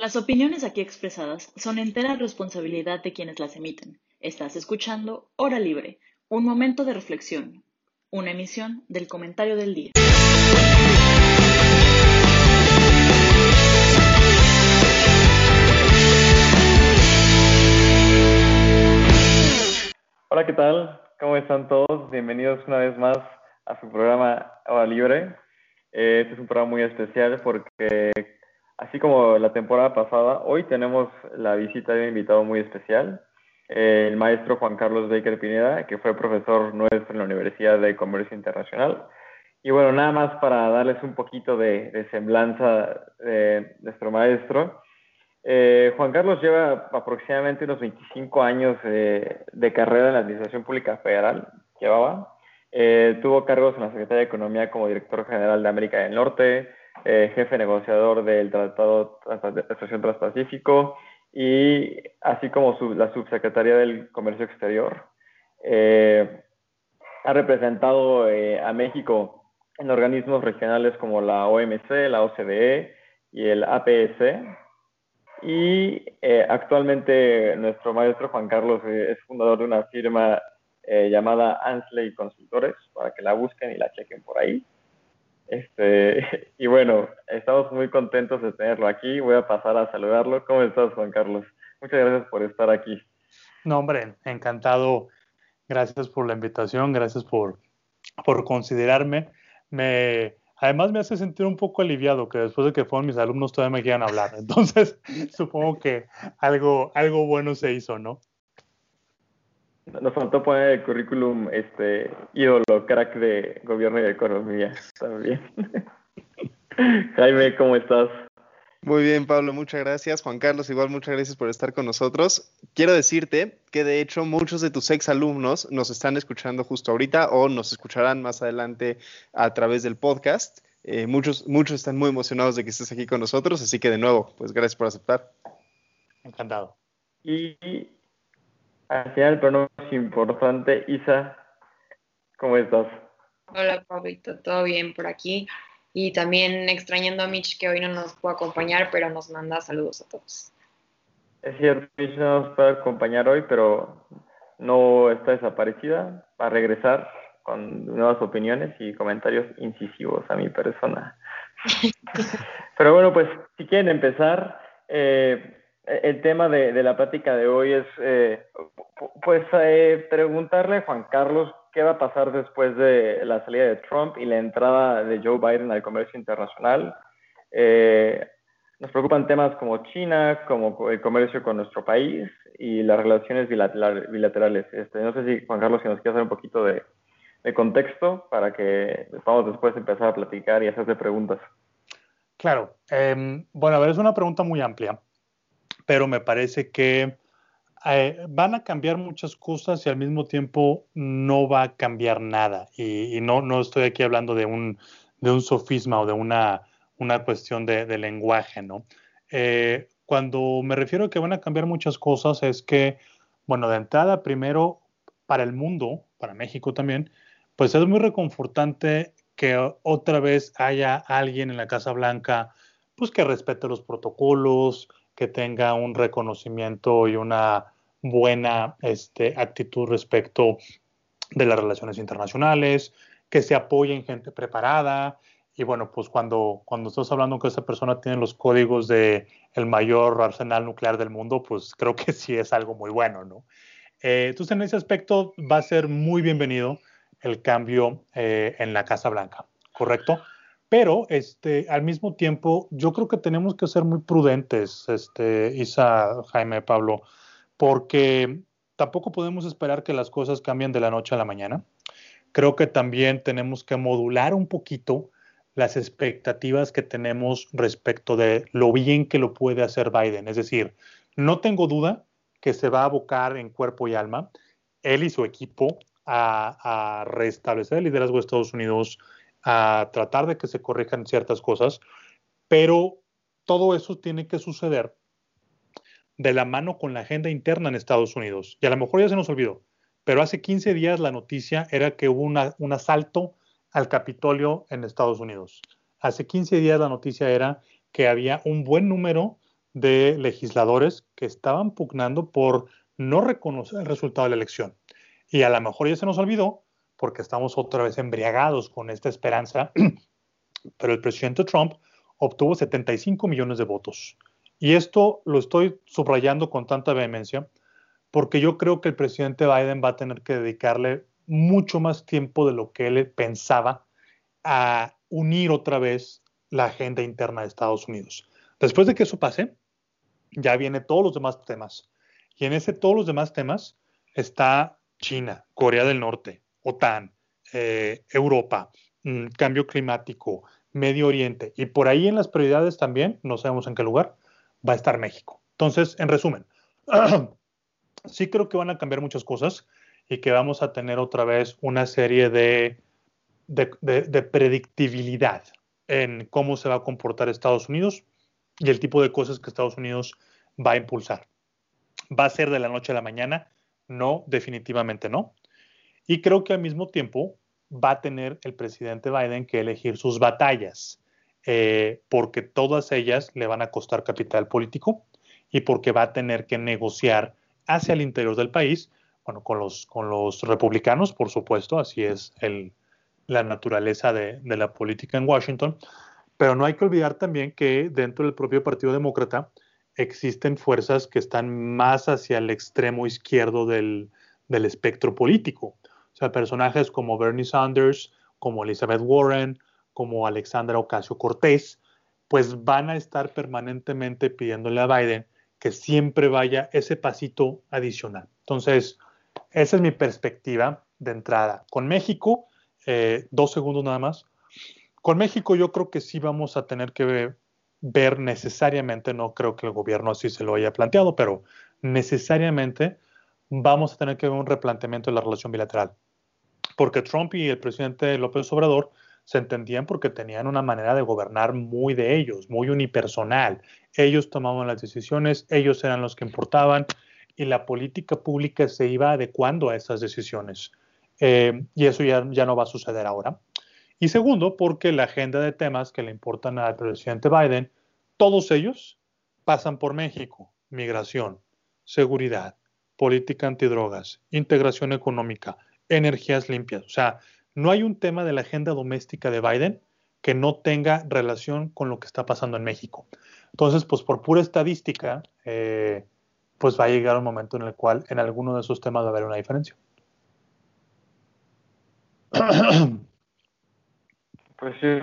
Las opiniones aquí expresadas son entera responsabilidad de quienes las emiten. Estás escuchando Hora Libre, un momento de reflexión, una emisión del comentario del día. Hola, ¿qué tal? ¿Cómo están todos? Bienvenidos una vez más a su programa Hora Libre. Eh, este es un programa muy especial porque Así como la temporada pasada, hoy tenemos la visita de un invitado muy especial, el maestro Juan Carlos Baker Pineda, que fue profesor nuestro en la Universidad de Comercio Internacional. Y bueno, nada más para darles un poquito de, semblanza de nuestro maestro. Eh, Juan Carlos lleva aproximadamente unos 25 años eh, de carrera en la Administración Pública Federal, llevaba. Eh, tuvo cargos en la Secretaría de Economía como director general de América del Norte, eh, jefe negociador del Tratado de Asociación Transpacífico y así como la subsecretaría del Comercio Exterior. Eh, ha representado eh, a México en organismos regionales como la OMC, la OCDE y el APS. Y actualmente nuestro maestro Juan Carlos es fundador de una firma llamada Ansley Consultores, para que la busquen y la chequen por ahí. Este, y bueno, estamos muy contentos de tenerlo aquí. Voy a pasar a saludarlo. ¿Cómo estás, Juan Carlos? Muchas gracias por estar aquí. No, hombre, encantado. Gracias por la invitación, gracias por, por considerarme. Me, además me hace sentir un poco aliviado que después de que fueron mis alumnos todavía me quieran hablar. Entonces, supongo que algo, algo bueno se hizo, ¿no? Nos faltó poner el currículum este ídolo, crack de gobierno y de economía también. Jaime, ¿cómo estás? Muy bien, Pablo, muchas gracias. Juan Carlos, igual muchas gracias por estar con nosotros. Quiero decirte que de hecho muchos de tus ex alumnos nos están escuchando justo ahorita o nos escucharán más adelante a través del podcast. Eh, muchos, muchos están muy emocionados de que estés aquí con nosotros, así que de nuevo, pues gracias por aceptar. Encantado. Y al final, pero no es importante, Isa, ¿cómo estás? Hola, Pablito, todo bien por aquí. Y también extrañando a Mitch, que hoy no nos puede acompañar, pero nos manda saludos a todos. Es cierto, Mitch no nos puede acompañar hoy, pero no está desaparecida. Va a regresar con nuevas opiniones y comentarios incisivos a mi persona. pero bueno, pues si quieren empezar, eh, el tema de, la plática de hoy es, eh, pues, eh, preguntarle a Juan Carlos qué va a pasar después de la salida de Trump y la entrada de Joe Biden al comercio internacional. Eh, nos preocupan temas como China, como el comercio con nuestro país y las relaciones bilaterales. Este, no sé si, Juan Carlos, si nos quiere hacer un poquito de, contexto para que podamos después empezar a platicar y hacerle preguntas. Claro. Em, bueno, a ver, es una pregunta muy amplia pero me parece que eh, van a cambiar muchas cosas y al mismo tiempo no va a cambiar nada. Y, no, no estoy aquí hablando de un, de un sofisma o de una, una cuestión de, lenguaje, ¿no? Eh, cuando me refiero a que van a cambiar muchas cosas es que, bueno, de entrada, primero, para el mundo, para México también, pues es muy reconfortante que otra vez haya alguien en la Casa Blanca, pues que respete los protocolos, que tenga un reconocimiento y una buena este, actitud respecto de las relaciones internacionales, que se apoye en gente preparada. Y bueno, pues cuando, cuando estás hablando que esa persona tiene los códigos de mayor arsenal nuclear del mundo, pues creo que sí es algo muy bueno, ¿no? Eh, entonces, en ese aspecto va a ser muy bienvenido el cambio eh, en la Casa Blanca, ¿correcto? Pero este, al mismo tiempo, yo creo que tenemos que ser muy prudentes, este, Isa, Jaime, Pablo, porque tampoco podemos esperar que las cosas cambien de la noche a la mañana. Creo que también tenemos que modular un poquito las expectativas que tenemos respecto de lo bien que lo puede hacer Biden. Es decir, no tengo duda que se va a abocar en cuerpo y alma, él y su equipo, a, a restablecer el liderazgo de Estados Unidos a tratar de que se corrijan ciertas cosas, pero todo eso tiene que suceder de la mano con la agenda interna en Estados Unidos. Y a lo mejor ya se nos olvidó, pero hace 15 días la noticia era que hubo un asalto al Capitolio en Estados Unidos. Hace 15 días la noticia era que había un buen número de legisladores que estaban pugnando por no reconocer el resultado de la elección. Y a lo mejor ya se nos olvidó, porque estamos otra vez embriagados con esta esperanza, pero el presidente Trump obtuvo 75 millones de votos. Y esto lo estoy subrayando con tanta vehemencia, porque yo creo que el presidente Biden va a tener que dedicarle mucho más tiempo de lo que él pensaba a unir otra vez la agenda interna de Estados Unidos. Después de que eso pase, ya vienen todos los demás temas. Y en ese todos los demás temas está China, Corea del Norte, OTAN, eh, Europa, mm, cambio climático, Medio Oriente. Y por ahí en las prioridades también, no sabemos en qué lugar, va a estar México. Entonces, en resumen, sí creo que van a cambiar muchas cosas y que vamos a tener otra vez una serie de, de predictibilidad en cómo se va a comportar Estados Unidos y el tipo de cosas que Estados Unidos va a impulsar. ¿Va a ser de la noche a la mañana? No, definitivamente no. Y creo que al mismo tiempo va a tener el presidente Biden que elegir sus batallas, eh, porque todas ellas le van a costar capital político y porque va a tener que negociar hacia el interior del país, bueno, con los, con los republicanos, por supuesto, así es la naturaleza de, de la política en Washington, pero no hay que olvidar también que dentro del propio Partido Demócrata existen fuerzas que están más hacia el extremo izquierdo del, del espectro político. O sea, personajes como Bernie Sanders, como Elizabeth Warren, como Alexandra Ocasio Cortés, pues van a estar permanentemente pidiéndole a Biden que siempre vaya ese pasito adicional. Entonces, esa es mi perspectiva de entrada. Con México, eh, dos segundos nada más. Con México yo creo que sí vamos a tener que ver, necesariamente, no creo que el gobierno así se lo haya planteado, pero necesariamente vamos a tener que ver un replanteamiento de la relación bilateral. Porque Trump y el presidente López Obrador se entendían porque tenían una manera de gobernar muy de ellos, muy unipersonal. Ellos tomaban las decisiones, ellos eran los que importaban y la política pública se iba adecuando a esas decisiones. Eh, y eso ya, ya no va a suceder ahora. Y segundo, porque la agenda de temas que le importan al presidente Biden, todos ellos pasan por México. Migración, seguridad, política antidrogas, integración económica, energías limpias. O sea, no hay un tema de la agenda doméstica de Biden que no tenga relación con lo que está pasando en México. Entonces, pues por pura estadística, eh, pues va a llegar un momento en el cual en alguno de esos temas va a haber una diferencia. Pues es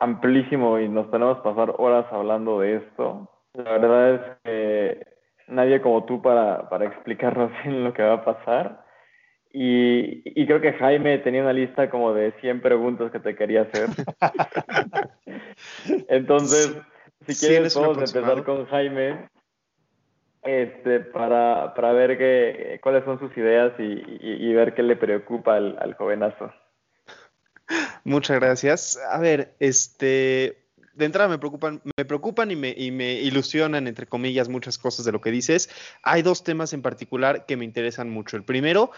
amplísimo y nos tenemos que pasar horas hablando de esto. La verdad es que nadie como tú para, para explicarnos bien lo que va a pasar. Y, y, creo que Jaime tenía una lista como de 100 preguntas que te quería hacer. Entonces, si quieres, podemos empezar con Jaime este, para, para ver qué, cuáles son sus ideas y, y, y ver qué le preocupa al, al jovenazo. Muchas gracias. A ver, este, de entrada me preocupan, me preocupan y me, y me, ilusionan, entre comillas, muchas cosas de lo que dices. Hay dos temas en particular que me interesan mucho. El primero,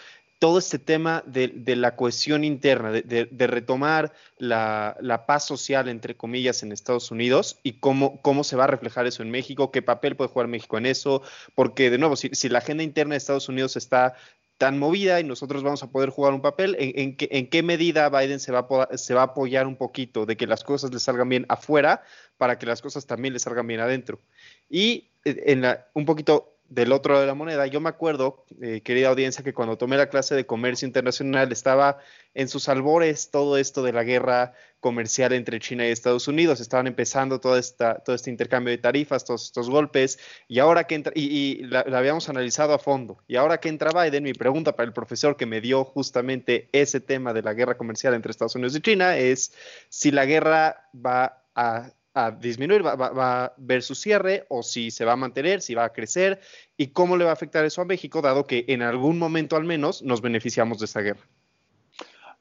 todo este tema de, la cohesión interna, de, retomar la, paz social, entre comillas, en Estados Unidos y cómo, cómo se va a reflejar eso en México, qué papel puede jugar México en eso, porque de nuevo, si, la agenda interna de Estados Unidos está tan movida y nosotros vamos a poder jugar un papel, ¿en, en, qué, en qué, medida Biden se va, a, se va, a, apoyar un poquito de que las cosas le salgan bien afuera para que las cosas también le salgan bien adentro? Y eh, en la, un poquito del otro lado de la moneda, yo me acuerdo, eh, querida audiencia, que cuando tomé la clase de comercio internacional estaba en sus albores todo esto de la guerra comercial entre China y Estados Unidos, estaban empezando todo este intercambio de tarifas, todos estos golpes, y ahora que entra, y, y la, la, habíamos analizado a fondo, y ahora que entra Biden, mi pregunta para el profesor que me dio justamente ese tema de la guerra comercial entre Estados Unidos y China es si la guerra va a a disminuir, va, va, va, a ver su cierre o si se va a mantener, si va a crecer y cómo le va a afectar eso a México, dado que en algún momento al menos nos beneficiamos de esa guerra.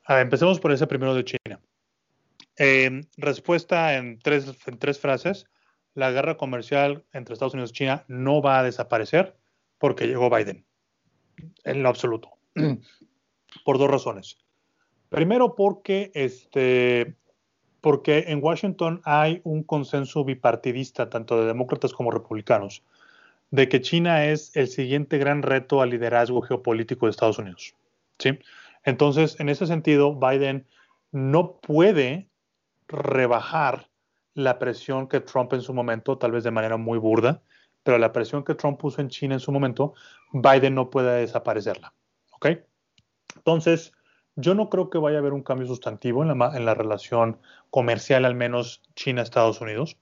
A ver, empecemos por ese primero de China. Eh, respuesta en tres, en tres frases. La guerra comercial entre Estados Unidos y China no va a desaparecer porque llegó Biden. En lo absoluto. por dos razones. Primero porque este, porque en Washington hay un consenso bipartidista, tanto de demócratas como republicanos, de que China es el siguiente gran reto al liderazgo geopolítico de Estados Unidos. ¿sí? Entonces, en ese sentido, Biden no puede rebajar la presión que Trump en su momento, tal vez de manera muy burda, pero la presión que Trump puso en China en su momento, Biden no puede desaparecerla. ¿Ok? Entonces, yo no creo que vaya a haber un cambio sustantivo en la, relación comercial, al menos China-Estados Unidos.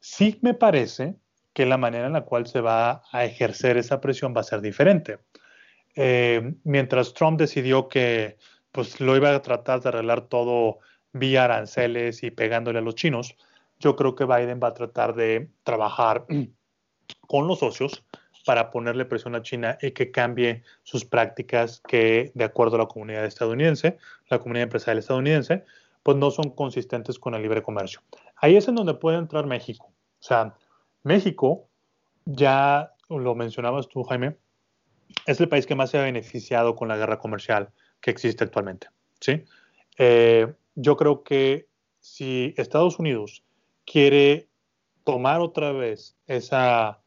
Sí me parece que la manera en la cual se va a ejercer esa presión va a ser diferente. Eh, mientras Trump decidió que pues, lo iba a tratar de arreglar todo vía aranceles y pegándole a los chinos, yo creo que Biden va a tratar de trabajar con los socios para ponerle presión a China y que cambie sus prácticas que, de acuerdo a la comunidad estadounidense, la comunidad empresarial estadounidense, pues no son consistentes con el libre comercio. Ahí es en donde puede entrar México. O sea, México, ya lo mencionabas tú, Jaime, es el país que más se ha beneficiado con la guerra comercial que existe actualmente. ¿sí? Eh, yo creo que si Estados Unidos quiere tomar otra vez esa,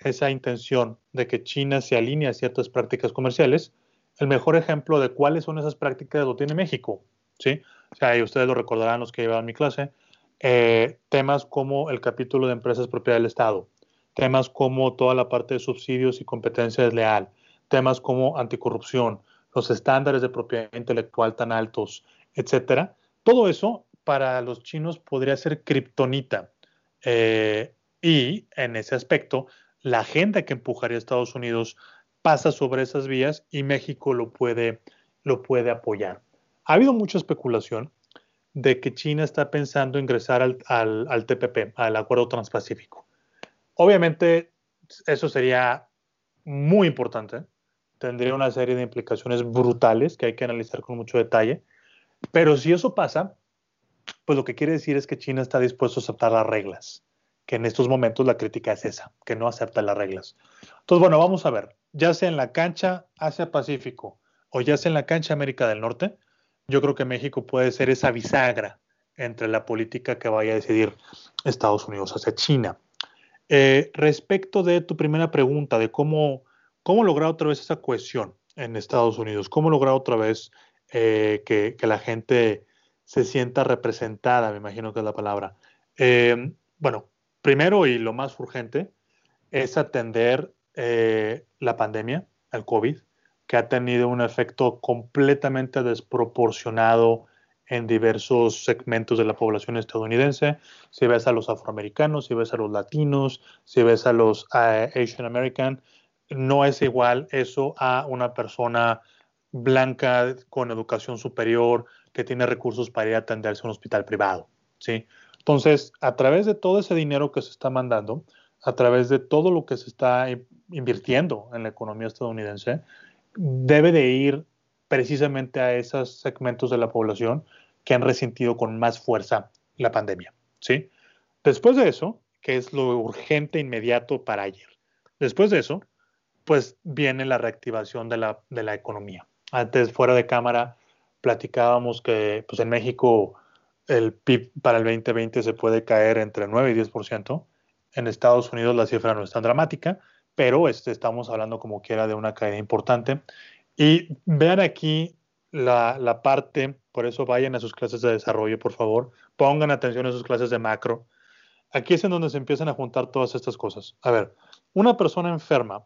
esa intención de que China se alinee a ciertas prácticas comerciales, el mejor ejemplo de cuáles son esas prácticas lo tiene México. ¿sí? O sea, ustedes lo recordarán los que llevan mi clase, eh, temas como el capítulo de empresas propiedad del Estado, temas como toda la parte de subsidios y competencia desleal, temas como anticorrupción, los estándares de propiedad intelectual tan altos, etcétera. Todo eso para los chinos podría ser kriptonita. Eh, y en ese aspecto, la agenda que empujaría Estados Unidos pasa sobre esas vías y México lo puede, lo puede apoyar. Ha habido mucha especulación de que China está pensando ingresar al, al TPP, al Acuerdo Transpacífico. Obviamente, eso sería muy importante, tendría una serie de implicaciones brutales que hay que analizar con mucho detalle, pero si eso pasa, pues lo que quiere decir es que China está dispuesto a aceptar las reglas, que en estos momentos la crítica es esa, que no acepta las reglas. Entonces, bueno, vamos a ver, ya sea en la cancha Asia-Pacífico o ya sea en la cancha América del Norte, yo creo que México puede ser esa bisagra entre la política que vaya a decidir Estados Unidos hacia China. Eh, respecto de tu primera pregunta, de cómo, cómo lograr otra vez esa cohesión en Estados Unidos, cómo lograr otra vez eh, que, la gente se sienta representada, me imagino que es la palabra. Eh, bueno, primero y lo más urgente es atender la pandemia, el COVID, que ha tenido un efecto completamente desproporcionado en diversos segmentos de la población estadounidense. Si ves a los afroamericanos, si ves a los latinos, si ves a los uh, Asian American, no es igual eso a una persona blanca con educación superior que tiene recursos para ir a atenderse a un hospital privado. ¿sí? Entonces, a través de todo ese dinero que se está mandando, a través de todo lo que se está invirtiendo en la economía estadounidense, debe de ir precisamente a esos segmentos de la población que han resentido con más fuerza la pandemia. ¿sí? Después de eso, que es lo urgente inmediato para ayer, después de eso, pues viene la reactivación de la, de la economía. Antes, fuera de cámara, platicábamos que pues, en México el PIB para el 2020 se puede caer entre 9 y 10%. En Estados Unidos la cifra no es tan dramática, pero este, estamos hablando como quiera de una caída importante. Y vean aquí la, la, parte, por eso vayan a sus clases de desarrollo, por favor, pongan atención a sus clases de macro. Aquí es en donde se empiezan a juntar todas estas cosas. A ver, una persona enferma,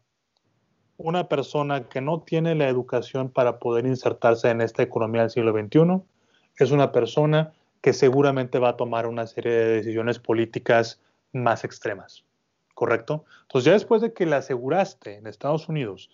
una persona que no tiene la educación para poder insertarse en esta economía del siglo XXI, es una persona que seguramente va a tomar una serie de decisiones políticas más extremas. ¿correcto? Entonces ya después de que le aseguraste en Estados Unidos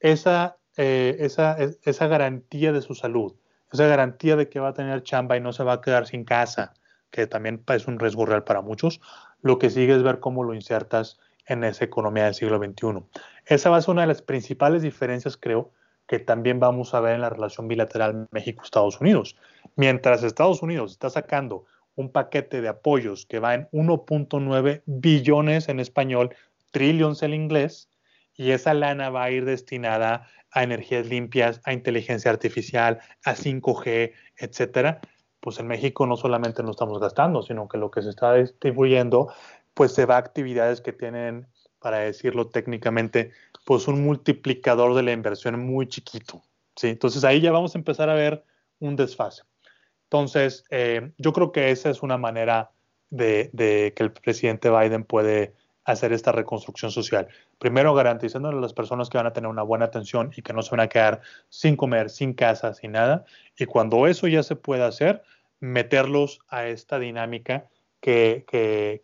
esa, eh, esa, esa garantía de su salud, esa garantía de que va a tener chamba y no se va a quedar sin casa, que también es un riesgo real para muchos, lo que sigue es ver cómo lo insertas en esa economía del siglo XXI. Esa va a ser una de las principales diferencias, creo, que también vamos a ver en la relación bilateral México-Estados Unidos. Mientras Estados Unidos está sacando un paquete de apoyos que va en 1.9 billones en español, trillions en inglés, y esa lana va a ir destinada a energías limpias, a inteligencia artificial, a 5G, etcétera. pues en México no solamente no estamos gastando, sino que lo que se está distribuyendo, pues se va a actividades que tienen, para decirlo técnicamente, pues un multiplicador de la inversión muy chiquito. ¿sí? Entonces ahí ya vamos a empezar a ver un desfase. Entonces, eh, yo creo que esa es una manera de, que el presidente Biden puede hacer esta reconstrucción social. Primero, garantizándole a las personas que van a tener una buena atención y que no se van a quedar sin comer, sin casa, sin nada. Y cuando eso ya se pueda hacer, meterlos a esta dinámica que,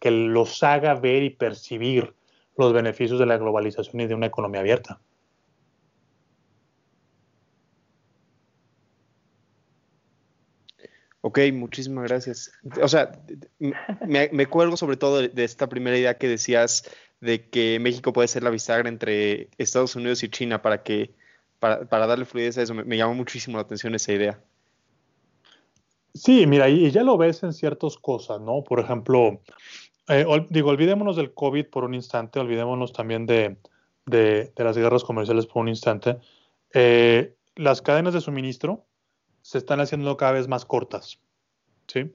que los haga ver y percibir los beneficios de la globalización y de una economía abierta. Ok, muchísimas gracias. O sea, me, cuelgo sobre todo de, esta primera idea que decías de que México puede ser la bisagra entre Estados Unidos y China para que para, darle fluidez a eso. Me, llamó muchísimo la atención esa idea. Sí, mira, y, ya lo ves en ciertas cosas, ¿no? Por ejemplo, eh, digo, olvidémonos del COVID por un instante, olvidémonos también de, las guerras comerciales por un instante. Eh, las cadenas de suministro se están haciendo cada vez más cortas. ¿sí?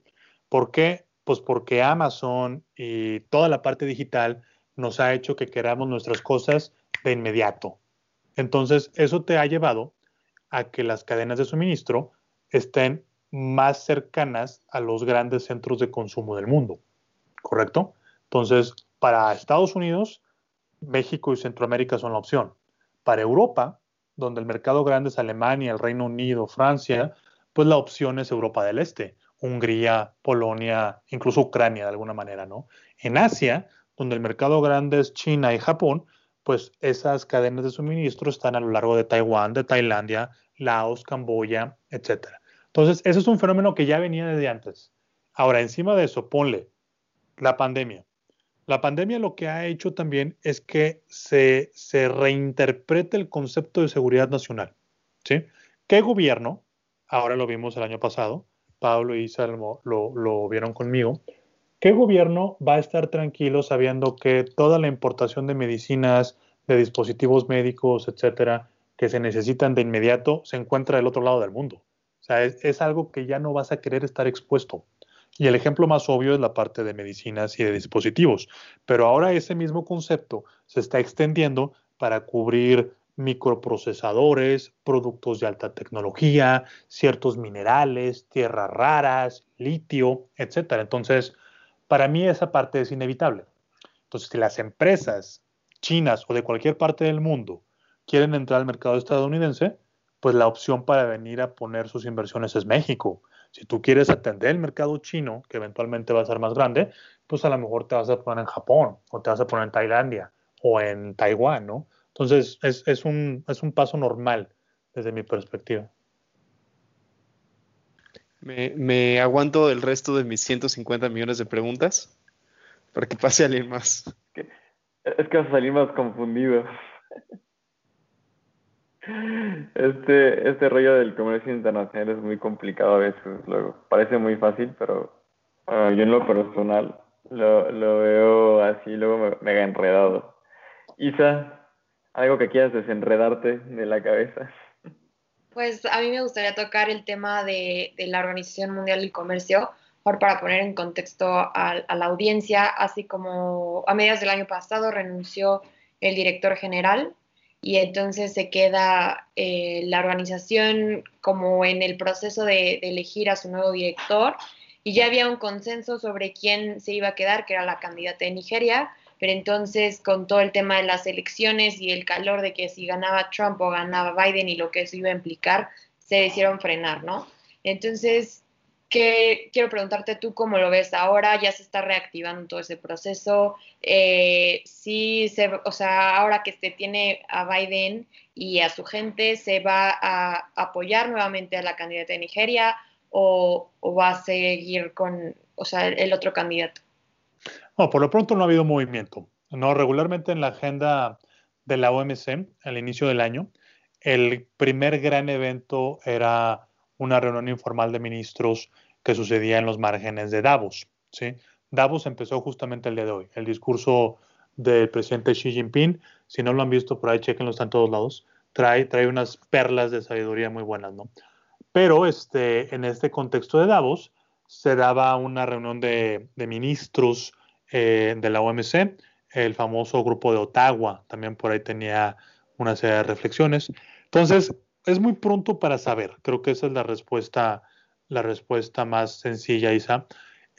¿Por qué? Pues porque Amazon y toda la parte digital nos ha hecho que queramos nuestras cosas de inmediato. Entonces, eso te ha llevado a que las cadenas de suministro estén más cercanas a los grandes centros de consumo del mundo. ¿Correcto? Entonces, para Estados Unidos, México y Centroamérica son la opción. Para Europa, donde el mercado grande es Alemania, el Reino Unido, Francia, pues la opción es Europa del Este, Hungría, Polonia, incluso Ucrania de alguna manera, ¿no? En Asia, donde el mercado grande es China y Japón, pues esas cadenas de suministro están a lo largo de Taiwán, de Tailandia, Laos, Camboya, etc. Entonces, eso es un fenómeno que ya venía desde antes. Ahora, encima de eso, ponle la pandemia. La pandemia lo que ha hecho también es que se, se reinterprete el concepto de seguridad nacional. ¿sí? ¿Qué gobierno? Ahora lo vimos el año pasado. Pablo y Salmo lo, lo vieron conmigo. ¿Qué gobierno va a estar tranquilo sabiendo que toda la importación de medicinas, de dispositivos médicos, etcétera, que se necesitan de inmediato, se encuentra del otro lado del mundo? O sea, es, es algo que ya no vas a querer estar expuesto. Y el ejemplo más obvio es la parte de medicinas y de dispositivos. Pero ahora ese mismo concepto se está extendiendo para cubrir microprocesadores, productos de alta tecnología, ciertos minerales, tierras raras, litio, etc. Entonces, para mí esa parte es inevitable. Entonces, si las empresas chinas o de cualquier parte del mundo quieren entrar al mercado estadounidense, pues la opción para venir a poner sus inversiones es México. Si tú quieres atender el mercado chino, que eventualmente va a ser más grande, pues a lo mejor te vas a poner en Japón, o te vas a poner en Tailandia, o en Taiwán, ¿no? Entonces, es, un, es un paso normal desde mi perspectiva. Me, aguanto el resto de mis 150 millones de preguntas para que pase alguien más. Es que vas a salir más confundido. Este, este rollo del comercio internacional es muy complicado a veces. Luego, parece muy fácil, pero yo en lo personal lo, veo así, luego me, mega enredado. Isa, algo que quieras desenredarte de la cabeza. Pues a mí me gustaría tocar el tema de, la Organización Mundial del Comercio, para poner en contexto a, a la audiencia, así como a mediados del año pasado renunció el director general y entonces se queda eh, la organización como en el proceso de, elegir a su nuevo director y ya había un consenso sobre quién se iba a quedar, que era la candidata de Nigeria, pero entonces con todo el tema de las elecciones y el calor de que si ganaba Trump o ganaba Biden y lo que eso iba a implicar, se hicieron frenar, ¿no? Entonces, quiero preguntarte tú cómo lo ves ahora, ya se está reactivando todo ese proceso, eh, sí, o sea, ahora que se tiene a Biden y a su gente, ¿se va a apoyar nuevamente a la candidata de Nigeria o, va a seguir con, o sea, el, otro candidato? No, por lo pronto no ha habido movimiento. No, regularmente en la agenda de la OMC, al inicio del año, el primer gran evento era una reunión informal de ministros que sucedía en los márgenes de Davos. ¿sí? Davos empezó justamente el día de hoy. El discurso del presidente Xi Jinping, si no lo han visto por ahí, chequenlo, está en todos lados. Trae, unas perlas de sabiduría muy buenas, ¿no? Pero este, en este contexto de Davos, se daba una reunión de, ministros eh, de la OMC, el famoso grupo de Ottawa, también por ahí tenía una serie de reflexiones. Entonces, es muy pronto para saber, creo que esa es la respuesta, la respuesta más sencilla, Isa.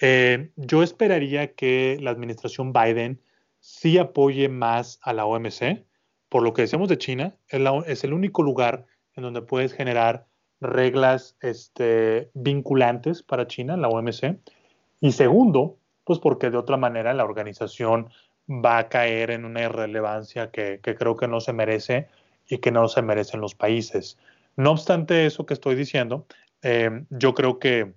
Eh, yo esperaría que la administración Biden sí apoye más a la OMC, por lo que decíamos de China, es, el único lugar en donde puedes generar reglas este, vinculantes para China, la OMC. Y segundo, pues porque de otra manera la organización va a caer en una irrelevancia que, creo que no se merece y que no se merecen los países. No obstante eso que estoy diciendo, eh, yo creo que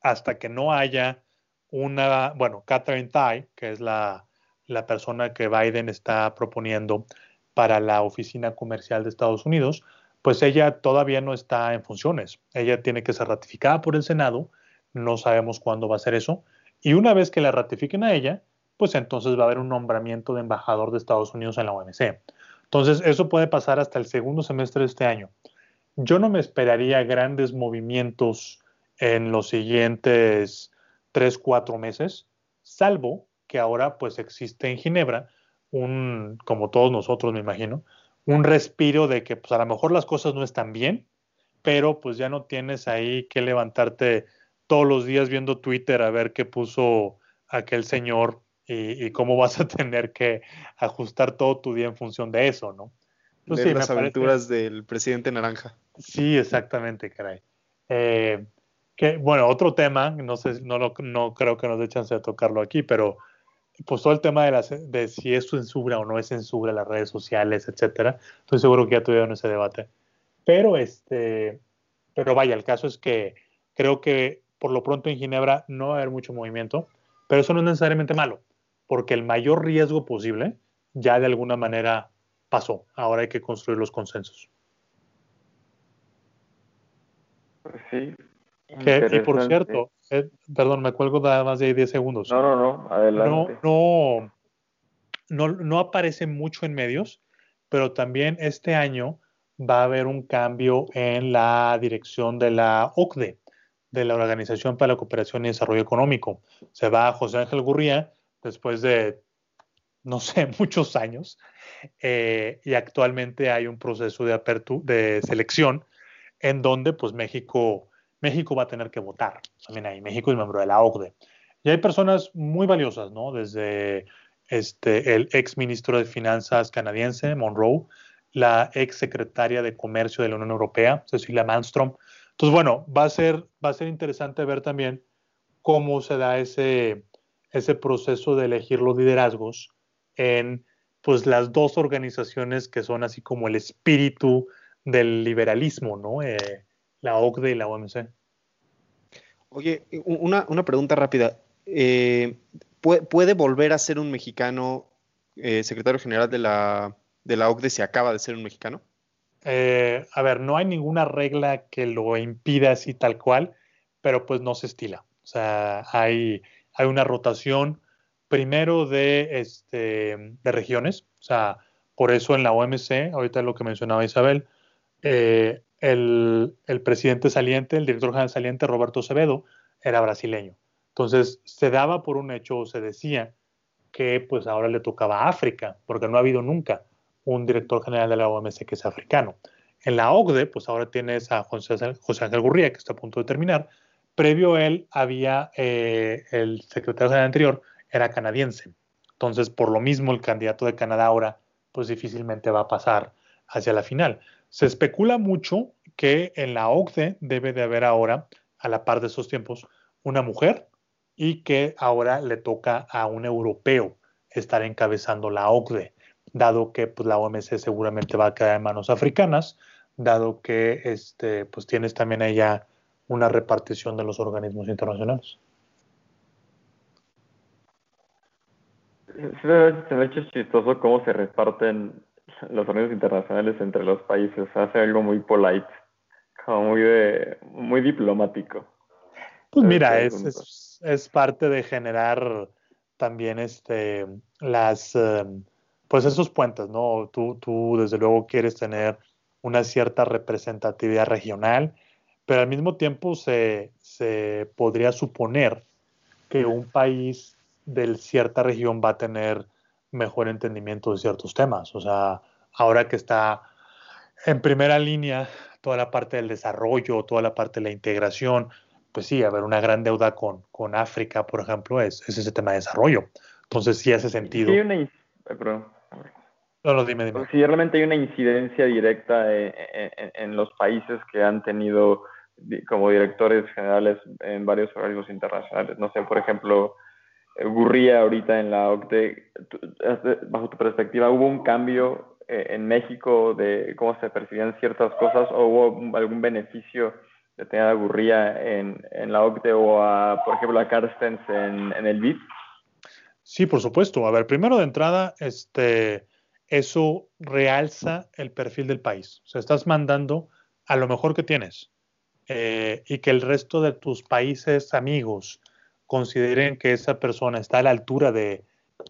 hasta que no haya una, bueno, Catherine Tai, que es la, la persona que Biden está proponiendo para la oficina comercial de Estados Unidos, pues ella todavía no está en funciones. Ella tiene que ser ratificada por el Senado, no sabemos cuándo va a ser eso, y una vez que la ratifiquen a ella, pues entonces va a haber un nombramiento de embajador de Estados Unidos en la OMC. Entonces, eso puede pasar hasta el segundo semestre de este año. Yo no me esperaría grandes movimientos en los siguientes tres, cuatro meses, salvo que ahora pues existe en Ginebra un, como todos nosotros me imagino, un respiro de que pues a lo mejor las cosas no están bien, pero pues ya no tienes ahí que levantarte todos los días viendo Twitter a ver qué puso aquel señor y, cómo vas a tener que ajustar todo tu día en función de eso, ¿no? De las aventuras del presidente naranja. Sí, exactamente, caray. Eh, que, bueno, otro tema, no sé, no, no creo que nos dé chance de tocarlo aquí, pero pues todo el tema de, las, de si es censura o no es censura las redes sociales, etcétera. Estoy seguro que ya tuvieron ese debate. Pero este, pero vaya, el caso es que creo que por lo pronto en Ginebra no va a haber mucho movimiento, pero eso no es necesariamente malo, porque el mayor riesgo posible ya de alguna manera pasó. Ahora hay que construir los consensos. Pues sí. y por cierto, eh, perdón, me cuelgo nada más de 10 segundos. No, no, no, adelante. No, no, no, aparece mucho en medios, pero también este año va a haber un cambio en la dirección de la OCDE, de la Organización para la Cooperación y Desarrollo Económico. Se va a José Ángel Gurría después de, no sé, muchos años, eh, y actualmente hay un proceso de, de selección en donde pues México México va a tener que votar. También ahí, México es miembro de la OCDE. Y hay personas muy valiosas, ¿no? Desde este, el ex ministro de Finanzas canadiense, Monroe, la ex secretaria de Comercio de la Unión Europea, Cecilia Malmström. Entonces, bueno, va a ser, va a ser interesante ver también cómo se da ese, ese proceso de elegir los liderazgos en pues las dos organizaciones que son así como el espíritu del liberalismo, ¿no? Eh, la OCDE y la OMC. Oye, una, pregunta rápida. Eh, ¿puede, volver a ser un mexicano eh, secretario general de la, de la OCDE si acaba de ser un mexicano? A ver, no hay ninguna regla que lo impida así tal cual, pero pues no se estila. O sea, hay, hay una rotación primero de, este, de regiones. O sea, por eso en la OMC, ahorita lo que mencionaba Isabel, eh, el, presidente saliente, el director general saliente, Roberto Acevedo, era brasileño. Entonces, se daba por un hecho, o se decía, que pues ahora le tocaba a África, porque no ha habido nunca un director general de la OMS que sea africano. En la OCDE, pues ahora tienes a José, Ángel Gurría, que está a punto de terminar. Previo a él había eh, el secretario general anterior, era canadiense. Entonces, por lo mismo, el candidato de Canadá ahora, pues difícilmente va a pasar hacia la final. Se especula mucho que en la OCDE debe de haber ahora, a la par de esos tiempos, una mujer y que ahora le toca a un europeo estar encabezando la OCDE, dado que pues, la OMC seguramente va a quedar en manos africanas, dado que este, pues, tienes también allá una repartición de los organismos internacionales. Se me ha hecho chistoso cómo se reparten los organismos internacionales entre los países. Hace algo muy polite, como muy, de, muy diplomático. Pues mira, es, es, parte de generar también este, las, em, pues esos puentes, ¿no? Tú, tú desde luego quieres tener una cierta representatividad regional, pero al mismo tiempo se, se podría suponer que un país de cierta región va a tener mejor entendimiento de ciertos temas. O sea, ahora que está en primera línea toda la parte del desarrollo, toda la parte de la integración, pues sí, a ver, una gran deuda con, con África, por ejemplo, es, ese tema de desarrollo. Entonces sí hace sentido. Sí, una... No, no, dime, dime. Sí, realmente hay una incidencia directa en, los países que han tenido como directores generales en varios organismos internacionales. No sé, por ejemplo, Gurría ahorita en la OCDE, bajo tu perspectiva, ¿hubo un cambio eh, en México de cómo se percibían ciertas cosas o hubo algún beneficio de tener a Gurría en, en la OCDE o a, por ejemplo, a Carstens en, en el BID? Sí, por supuesto. A ver, primero de entrada, este, eso realza el perfil del país. O sea, estás mandando a lo mejor que tienes eh, y que el resto de tus países amigos consideren que esa persona está a la altura de,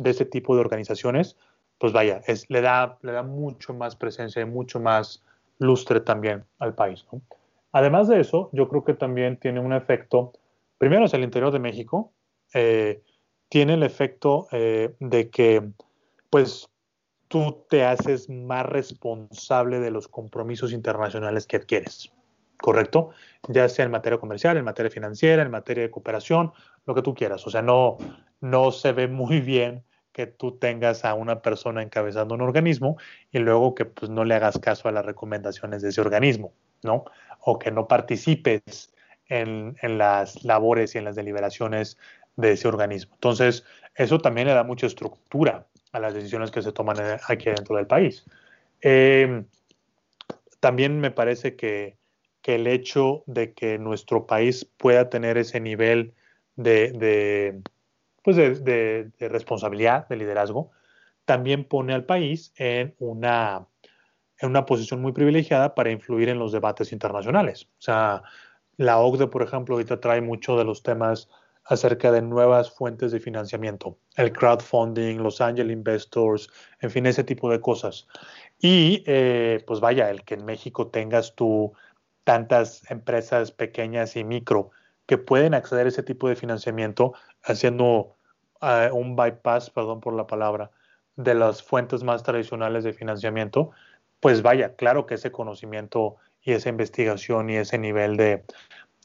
ese tipo de organizaciones, pues vaya, es, le, da, le da mucho más presencia y mucho más lustre también al país. Además de eso, yo creo que también tiene un efecto, primero es el interior de México, eh, tiene el efecto eh, de que, pues, tú te haces más responsable de los compromisos internacionales que adquieres, ¿correcto? Ya sea en materia comercial, en materia financiera, en materia de cooperación, lo que tú quieras. O sea, no, no se ve muy bien que tú tengas a una persona encabezando un organismo y luego que pues, no le hagas caso a las recomendaciones de ese organismo, ¿no? O que no participes en, en las labores y en las deliberaciones de ese organismo. Entonces, eso también le da mucha estructura a las decisiones que se toman aquí dentro del país. Em, también me parece que, el hecho de que nuestro país pueda tener ese nivel de, pues de, responsabilidad, de liderazgo, también pone al país en una, en una posición muy privilegiada para influir en los debates internacionales. O sea, la OCDE, por ejemplo, ahorita trae mucho de los temas acerca de nuevas fuentes de financiamiento, el crowdfunding, los angel investors, en fin, ese tipo de cosas. Y eh, pues vaya, el que en México tengas tú tantas empresas pequeñas y micro que pueden acceder a ese tipo de financiamiento haciendo eh, un bypass, perdón por la palabra, de las fuentes más tradicionales de financiamiento, pues vaya, claro que ese conocimiento y esa investigación y ese nivel de,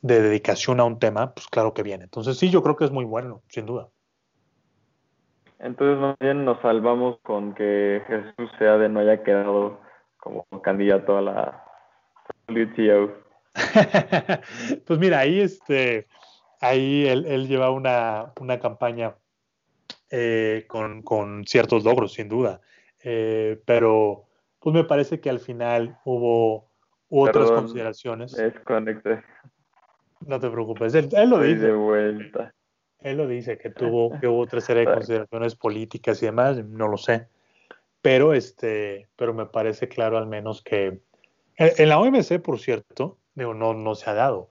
de dedicación a un tema, pues claro que viene. Entonces sí, yo creo que es muy bueno, sin duda. Entonces más bien nos salvamos con que Jesús sea de no haya quedado como candidato a la WTO. pues mira, ahí este, ahí él, lleva una, una campaña eh, con, ciertos logros, sin duda. Eh, pero pues me parece que al final hubo otras consideraciones. Desconecté. No te preocupes, él, lo dice. De vuelta. Él lo dice, que tuvo, que hubo otra serie de consideraciones políticas y demás, no lo sé. Pero este, pero me parece claro al menos que en, la OMC, por cierto, digo, no, no se ha dado,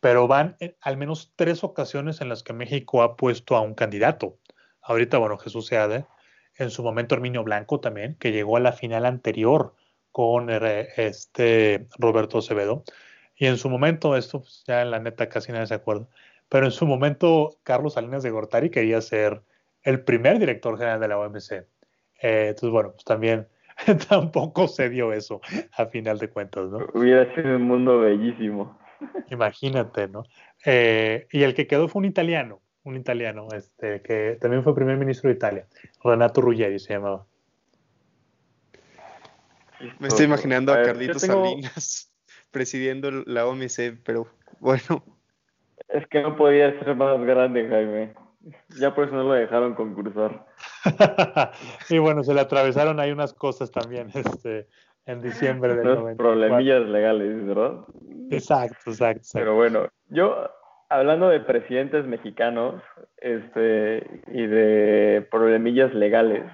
pero van al menos tres ocasiones en las que México ha puesto a un candidato. Ahorita, bueno, Jesús Seade, en su momento Herminio Blanco también, que llegó a la final anterior con eh, este Roberto Acevedo. Y en su momento, esto pues, ya en la neta casi nadie se acuerda, pero en su momento Carlos Salinas de Gortari quería ser el primer director general de la OMC. Eh, entonces, bueno, pues también tampoco se dio eso a final de cuentas, ¿no? Hubiera sido un mundo bellísimo. Imagínate, ¿no? Eh, y el que quedó fue un italiano, un italiano, este, que también fue primer ministro de Italia, Renato Ruggeri se llamaba. Me estoy imaginando a, Carlitos Salinas presidiendo la OMC, pero bueno. Es que no podía ser más grande, Jaime. Ya por eso no lo dejaron concursar. y bueno, se le atravesaron ahí unas cosas también este, en diciembre del Unos problemillas legales, ¿verdad? Exacto, exacto, Pero bueno, yo hablando de presidentes mexicanos este, y de problemillas legales,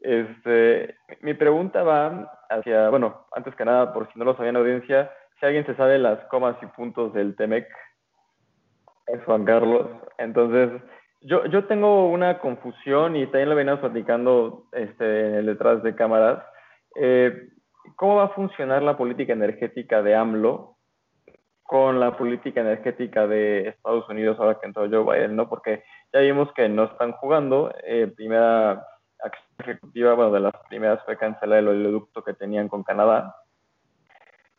este, mi pregunta va hacia, bueno, antes que nada, por si no lo sabían audiencia, si alguien se sabe las comas y puntos del TEMEC, es Juan Carlos. Entonces, yo, yo tengo una confusión y también lo veníamos platicando este, detrás de cámaras. Eh, ¿Cómo va a funcionar la política energética de AMLO con la política energética de Estados Unidos ahora que entró Joe Biden, ¿no? Porque ya vimos que no están jugando. Eh, primera acción ejecutiva, bueno, de las primeras fue cancelar el oleoducto que tenían con Canadá,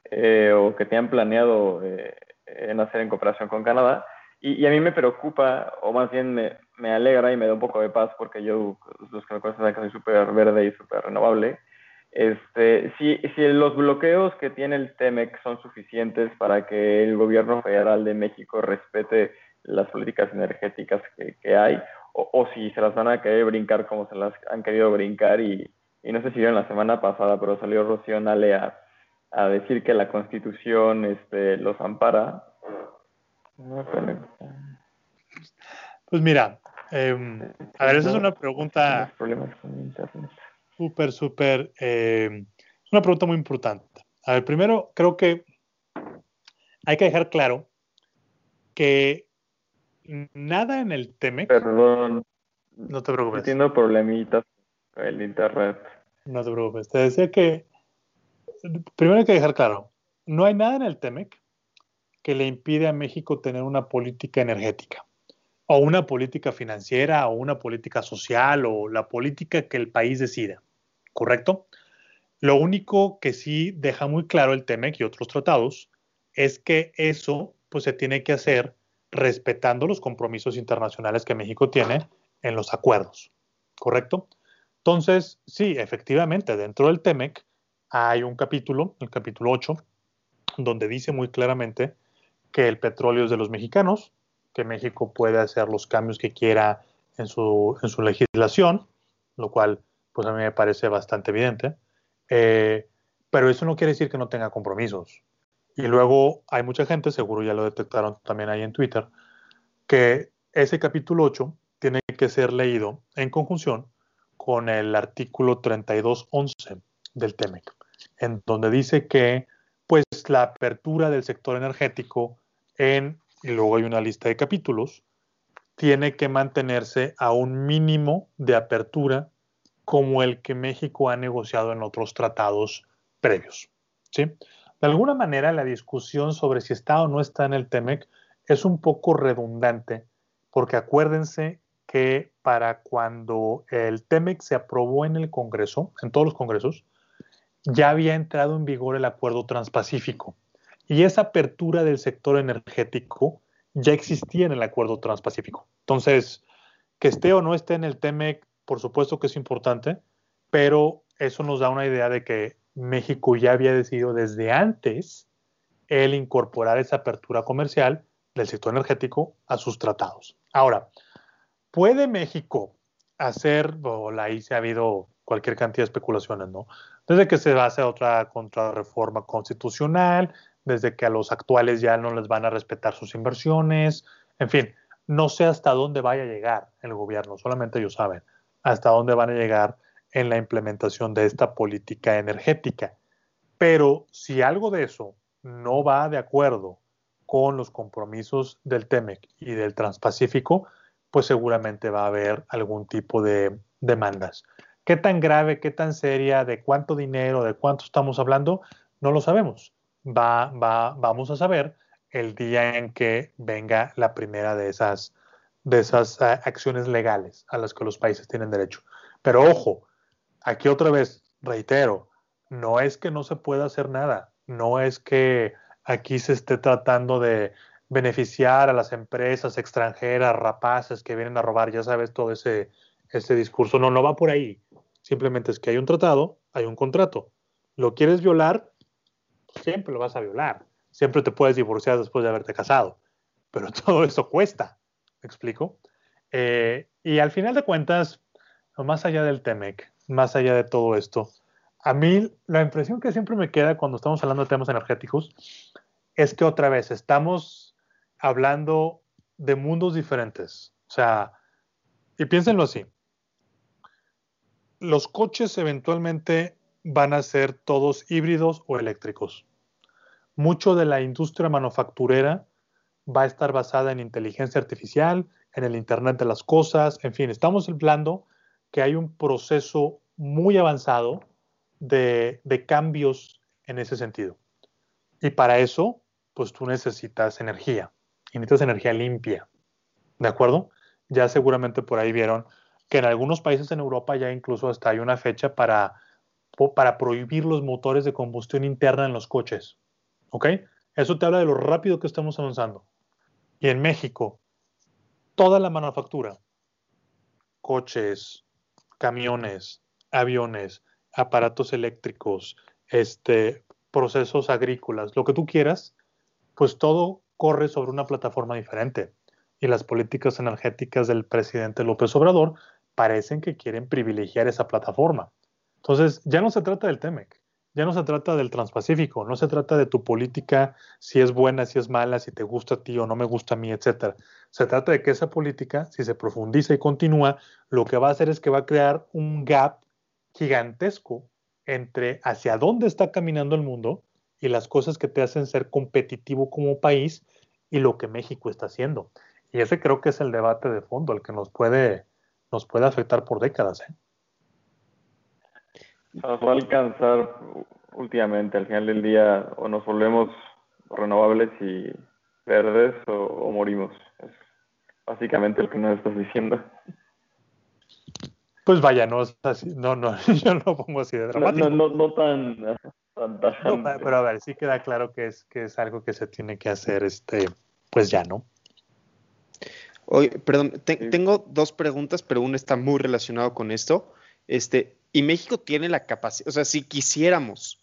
eh, o que tenían planeado eh, en hacer en cooperación con Canadá. Y, a mí me preocupa, o más bien me, me, alegra y me da un poco de paz, porque yo, los que me conocen soy súper verde y súper renovable, este, si, si los bloqueos que tiene el TEMEC son suficientes para que el gobierno federal de México respete las políticas energéticas que, que hay, o, o, si se las van a querer brincar como se las han querido brincar, y, y no sé si vieron la semana pasada, pero salió Rocío Nale a, a decir que la constitución este, los ampara. Pues mira, eh, a ver, esa es una pregunta. Súper, súper, eh, es una pregunta muy importante. A ver, primero creo que hay que dejar claro que nada en el TEMEC. Perdón. No te preocupes. Entiendo problemitas con el internet. No te preocupes. Te decía que primero hay que dejar claro, no hay nada en el TEMEC que le impide a México tener una política energética o una política financiera o una política social o la política que el país decida. ¿correcto? Lo único que sí deja muy claro el TEMEC y otros tratados es que eso pues se tiene que hacer respetando los compromisos internacionales que México tiene en los acuerdos, ¿correcto? Entonces, sí, efectivamente, dentro del TEMEC hay un capítulo, el capítulo 8, donde dice muy claramente que el petróleo es de los mexicanos, que México puede hacer los cambios que quiera en su, en su legislación, lo cual pues a mí me parece bastante evidente. Eh, pero eso no quiere decir que no tenga compromisos. Y luego hay mucha gente, seguro ya lo detectaron también ahí en Twitter, que ese capítulo 8 tiene que ser leído en conjunción con el artículo 3211 del TEMEC, en donde dice que pues la apertura del sector energético en, y luego hay una lista de capítulos, tiene que mantenerse a un mínimo de apertura como el que México ha negociado en otros tratados previos. ¿sí? De alguna manera, la discusión sobre si está o no está en el TEMEC es un poco redundante, porque acuérdense que para cuando el TEMEC se aprobó en el Congreso, en todos los congresos, ya había entrado en vigor el acuerdo transpacífico. Y esa apertura del sector energético ya existía en el acuerdo transpacífico. Entonces, que esté o no esté en el TEMEC por supuesto que es importante, pero eso nos da una idea de que México ya había decidido desde antes el incorporar esa apertura comercial del sector energético a sus tratados. Ahora, ¿puede México hacer, o ahí se ha habido cualquier cantidad de especulaciones, ¿no? Desde que se va a hacer otra contrarreforma constitucional, desde que a los actuales ya no les van a respetar sus inversiones, en fin, no sé hasta dónde vaya a llegar el gobierno, solamente ellos saben hasta dónde van a llegar en la implementación de esta política energética. Pero si algo de eso no va de acuerdo con los compromisos del TEMEC y del Transpacífico, pues seguramente va a haber algún tipo de demandas. ¿Qué tan grave, qué tan seria, de cuánto dinero, de cuánto estamos hablando? No lo sabemos. Va, va, vamos a saber el día en que venga la primera de esas de esas eh, acciones legales a las que los países tienen derecho. Pero ojo, aquí otra vez reitero, no es que no se pueda hacer nada, no es que aquí se esté tratando de beneficiar a las empresas extranjeras, rapaces que vienen a robar, ya sabes, todo ese, ese discurso. No, no va por ahí. Simplemente es que hay un tratado, hay un contrato. ¿Lo quieres violar? Siempre lo vas a violar. Siempre te puedes divorciar después de haberte casado. Pero todo eso cuesta explico? Eh, y al final de cuentas, más allá del TEMEC, más allá de todo esto, a mí la impresión que siempre me queda cuando estamos hablando de temas energéticos es que otra vez estamos hablando de mundos diferentes. O sea, y piénsenlo así, los coches eventualmente van a ser todos híbridos o eléctricos. Mucho de la industria manufacturera va a estar basada en inteligencia artificial, en el Internet de las Cosas, en fin, estamos hablando que hay un proceso muy avanzado de, cambios en ese sentido. Y para eso pues tú necesitas energía y necesitas energía limpia. ¿De acuerdo? Ya seguramente por ahí vieron que en algunos países en Europa ya incluso hasta hay una fecha para, para prohibir los motores de combustión interna en los coches. ¿Ok? Eso te habla de lo rápido que estamos avanzando. Y en México, toda la manufactura, coches, camiones, aviones, aparatos eléctricos, este, procesos agrícolas, lo que tú quieras, pues todo corre sobre una plataforma diferente. Y las políticas energéticas del presidente López Obrador parecen que quieren privilegiar esa plataforma. Entonces, ya no se trata del TEMEC, ya no se trata del Transpacífico, no se trata de tu política, si es buena, si es mala, si te gusta a ti o no me gusta a mí, etc. Se trata de que esa política, si se profundiza y continúa, lo que va a hacer es que va a crear un gap gigantesco entre hacia dónde está caminando el mundo y las cosas que te hacen ser competitivo como país y lo que México está haciendo. Y ese creo que es el debate de fondo, el que nos puede, nos puede afectar por décadas. ¿eh? Nos va a alcanzar últimamente, al final del día, o nos volvemos renovables y verdes o, morimos. Es básicamente lo que nos estás diciendo. Pues vaya, no es así, no, no, yo no lo pongo así de dramático. No, no, no, tan, pero a ver, sí queda claro que es, que es algo que se tiene que hacer, este, pues ya, ¿no? Oye, perdón, tengo dos preguntas, pero una está muy relacionado con esto. Este, y México tiene la capacidad, o sea, si quisiéramos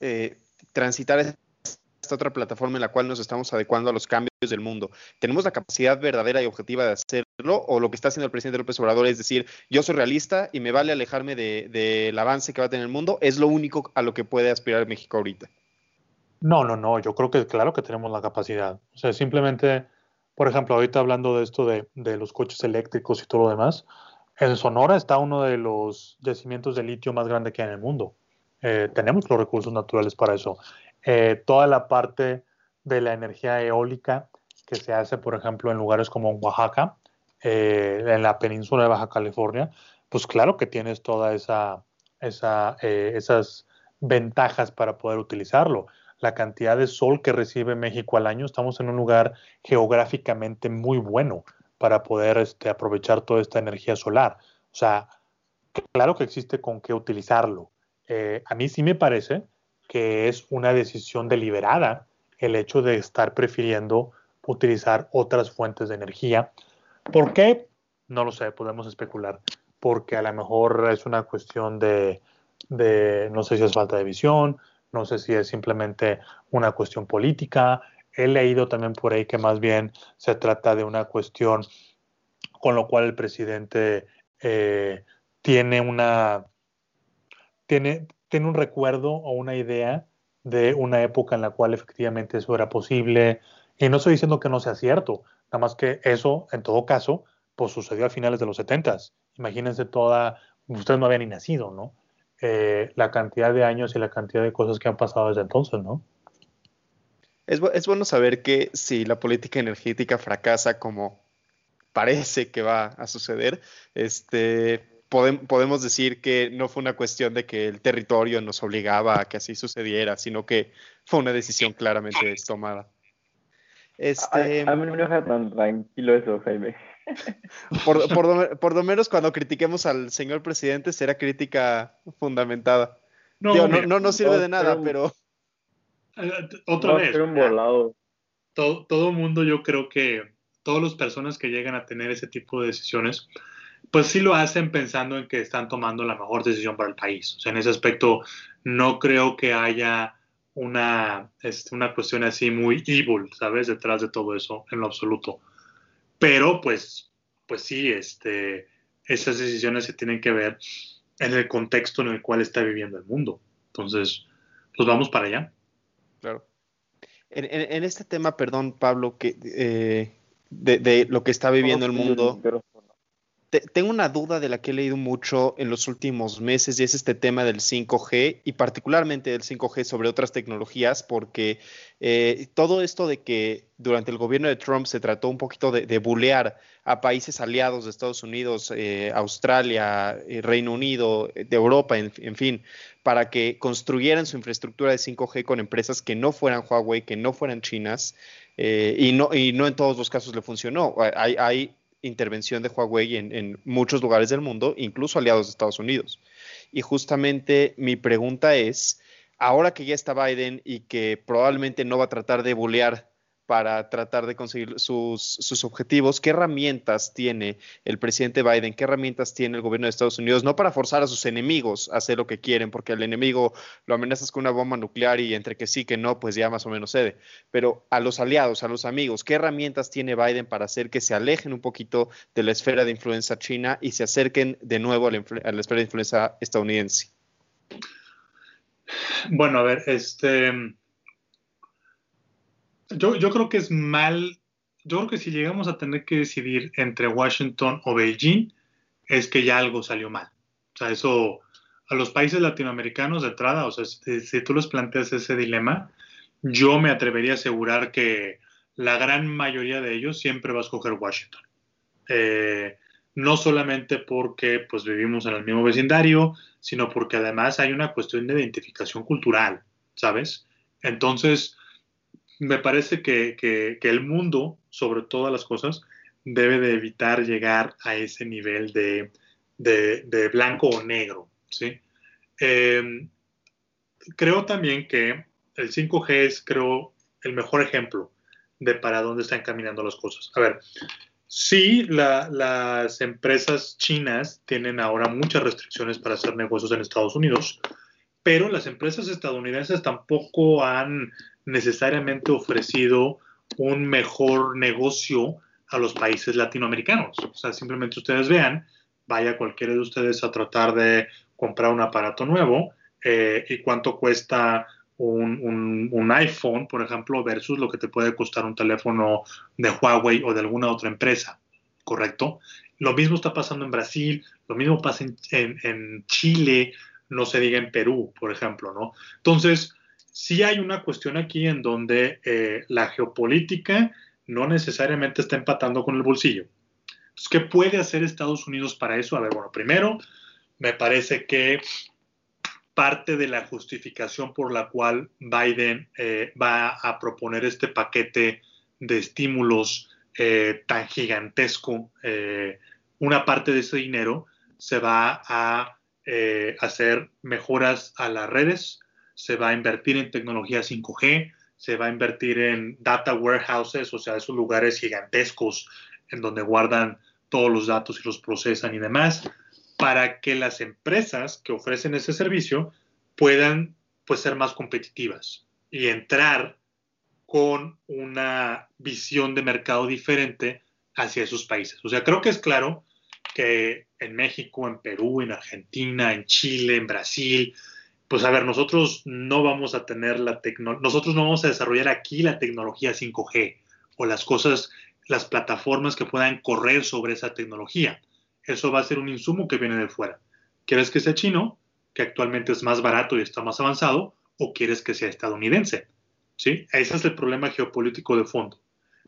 eh, transitar esta otra plataforma en la cual nos estamos adecuando a los cambios del mundo, ¿tenemos la capacidad verdadera y objetiva de hacerlo? ¿O lo que está haciendo el presidente López Obrador es decir, yo soy realista y me vale alejarme del de, avance que va a tener el mundo? ¿Es lo único a lo que puede aspirar México ahorita? No, no, no, yo creo que claro que tenemos la capacidad. O sea, simplemente por ejemplo, ahorita hablando de esto de, los coches eléctricos y todo lo demás, en Sonora está uno de los yacimientos de litio más grande que hay en el mundo. Eh, tenemos los recursos naturales para eso. Eh, toda la parte de la energía eólica que se hace, por ejemplo, en lugares como Oaxaca, eh, en la península de Baja California, pues claro que tienes todas esa, esa, esas ventajas para poder utilizarlo la cantidad de sol que recibe México al año, estamos en un lugar geográficamente muy bueno para poder este, aprovechar toda esta energía solar. O sea, claro que existe con qué utilizarlo. Eh, a mí sí me parece que es una decisión deliberada el hecho de estar prefiriendo utilizar otras fuentes de energía. ¿Por qué? No lo sé, podemos especular. Porque a lo mejor es una cuestión de, de no sé si es falta de visión, no sé si es simplemente una cuestión política. He leído también por ahí que más bien se trata de una cuestión con lo cual el presidente eh, tiene una tiene, un recuerdo o una idea de una época en la cual efectivamente eso era posible. Y no estoy diciendo que no sea cierto, nada más que eso, en todo caso, pues sucedió a finales de los 70. Imagínense toda, ustedes no habían ni nacido, ¿no? Eh, la cantidad de años y la cantidad de cosas que han pasado desde entonces, ¿no? Es, es bueno saber que si la política energética fracasa como parece que va a suceder, este, podemos decir que no fue una cuestión de que el territorio nos obligaba a que así sucediera, sino que fue una decisión claramente tomada. Este, a, mí no me deja tan tranquilo eso, Jaime. Por, lo menos cuando critiquemos al señor presidente será crítica fundamentada. No, no, no, sirve de nada, pero... Otra vez. Todo, todo mundo, yo creo que todas las personas que llegan a tener ese tipo de decisiones, pues sí lo hacen pensando en que están tomando la mejor decisión para el país. O sea, en ese aspecto no creo que haya una, este, una cuestión así muy evil, ¿sabes? Detrás de todo eso, en lo absoluto. Pero pues, pues sí, este, esas decisiones se tienen que ver en el contexto en el cual está viviendo el mundo. Entonces, pues vamos para allá. Claro. En, este tema, perdón, Pablo, que eh, de, lo que está viviendo el mundo. Tengo una duda de la que he leído mucho en los últimos meses y es este tema del 5G y particularmente del 5G sobre otras tecnologías porque eh, todo esto de que durante el gobierno de Trump se trató un poquito de, de bulear a países aliados de Estados Unidos, eh, Australia, eh, Reino Unido, de Europa, en, fin, para que construyeran su infraestructura de 5G con empresas que no fueran Huawei, que no fueran chinas, y, no, y no en todos los casos le funcionó. Hay intervención de Huawei en, muchos lugares del mundo, incluso aliados de Estados Unidos. Y justamente mi pregunta es, ahora que ya está Biden y que probablemente no va a tratar de bulear para tratar de conseguir sus, objetivos, ¿qué herramientas tiene el presidente Biden? ¿Qué herramientas tiene el gobierno de Estados Unidos? No para forzar a sus enemigos a hacer lo que quieren, porque al enemigo lo amenazas con una bomba nuclear y entre que sí, que no, pues ya más o menos cede. Pero a los aliados, a los amigos, ¿qué herramientas tiene Biden para hacer que se alejen un poquito de la esfera de influencia china y se acerquen de nuevo a la, a la esfera de influencia estadounidense? Bueno, a ver, este yo, yo creo que es mal, yo creo que si llegamos a tener que decidir entre Washington o Beijing, es que ya algo salió mal. O sea, eso a los países latinoamericanos de entrada, o sea, si, si tú les planteas ese dilema, yo me atrevería a asegurar que la gran mayoría de ellos siempre va a escoger Washington. Eh, no solamente porque pues vivimos en el mismo vecindario, sino porque además hay una cuestión de identificación cultural, ¿sabes? Entonces, me parece que, que, el mundo, sobre todas las cosas, debe de evitar llegar a ese nivel de, de, blanco o negro. ¿sí? Eh, creo también que el 5G es, creo, el mejor ejemplo de para dónde están caminando las cosas. A ver, sí, la, las empresas chinas tienen ahora muchas restricciones para hacer negocios en Estados Unidos, pero las empresas estadounidenses tampoco han necesariamente ofrecido un mejor negocio a los países latinoamericanos. O sea, simplemente ustedes vean, vaya cualquiera de ustedes a tratar de comprar un aparato nuevo eh, y cuánto cuesta un, un, un, iPhone, por ejemplo, versus lo que te puede costar un teléfono de Huawei o de alguna otra empresa, ¿correcto? Lo mismo está pasando en Brasil, lo mismo pasa en, en, en Chile, no se diga en Perú, por ejemplo, ¿no? Entonces, sí hay una cuestión aquí en donde eh, la geopolítica no necesariamente está empatando con el bolsillo. ¿qué puede hacer Estados Unidos para eso? A ver, bueno, primero, me parece que parte de la justificación por la cual Biden eh, va a proponer este paquete de estímulos eh, tan gigantesco, una parte de ese dinero se va a hacer mejoras a las redes, se va a invertir en tecnología 5G, se va a invertir en data warehouses, o sea, esos lugares gigantescos en donde guardan todos los datos y los procesan y demás, para que las empresas que ofrecen ese servicio puedan pues, ser más competitivas y entrar con una visión de mercado diferente hacia esos países. O sea, creo que es claro que en México, en Perú, en Argentina, en Chile, en Brasil, pues a ver, nosotros no vamos a tener la tecnología, nosotros no vamos a desarrollar aquí la tecnología 5G o las cosas, las plataformas que puedan correr sobre esa tecnología. Eso va a ser un insumo que viene de fuera. ¿Quieres que sea chino, que actualmente es más barato y está más avanzado, o quieres que sea estadounidense? ¿Sí? Ese es el problema geopolítico de fondo.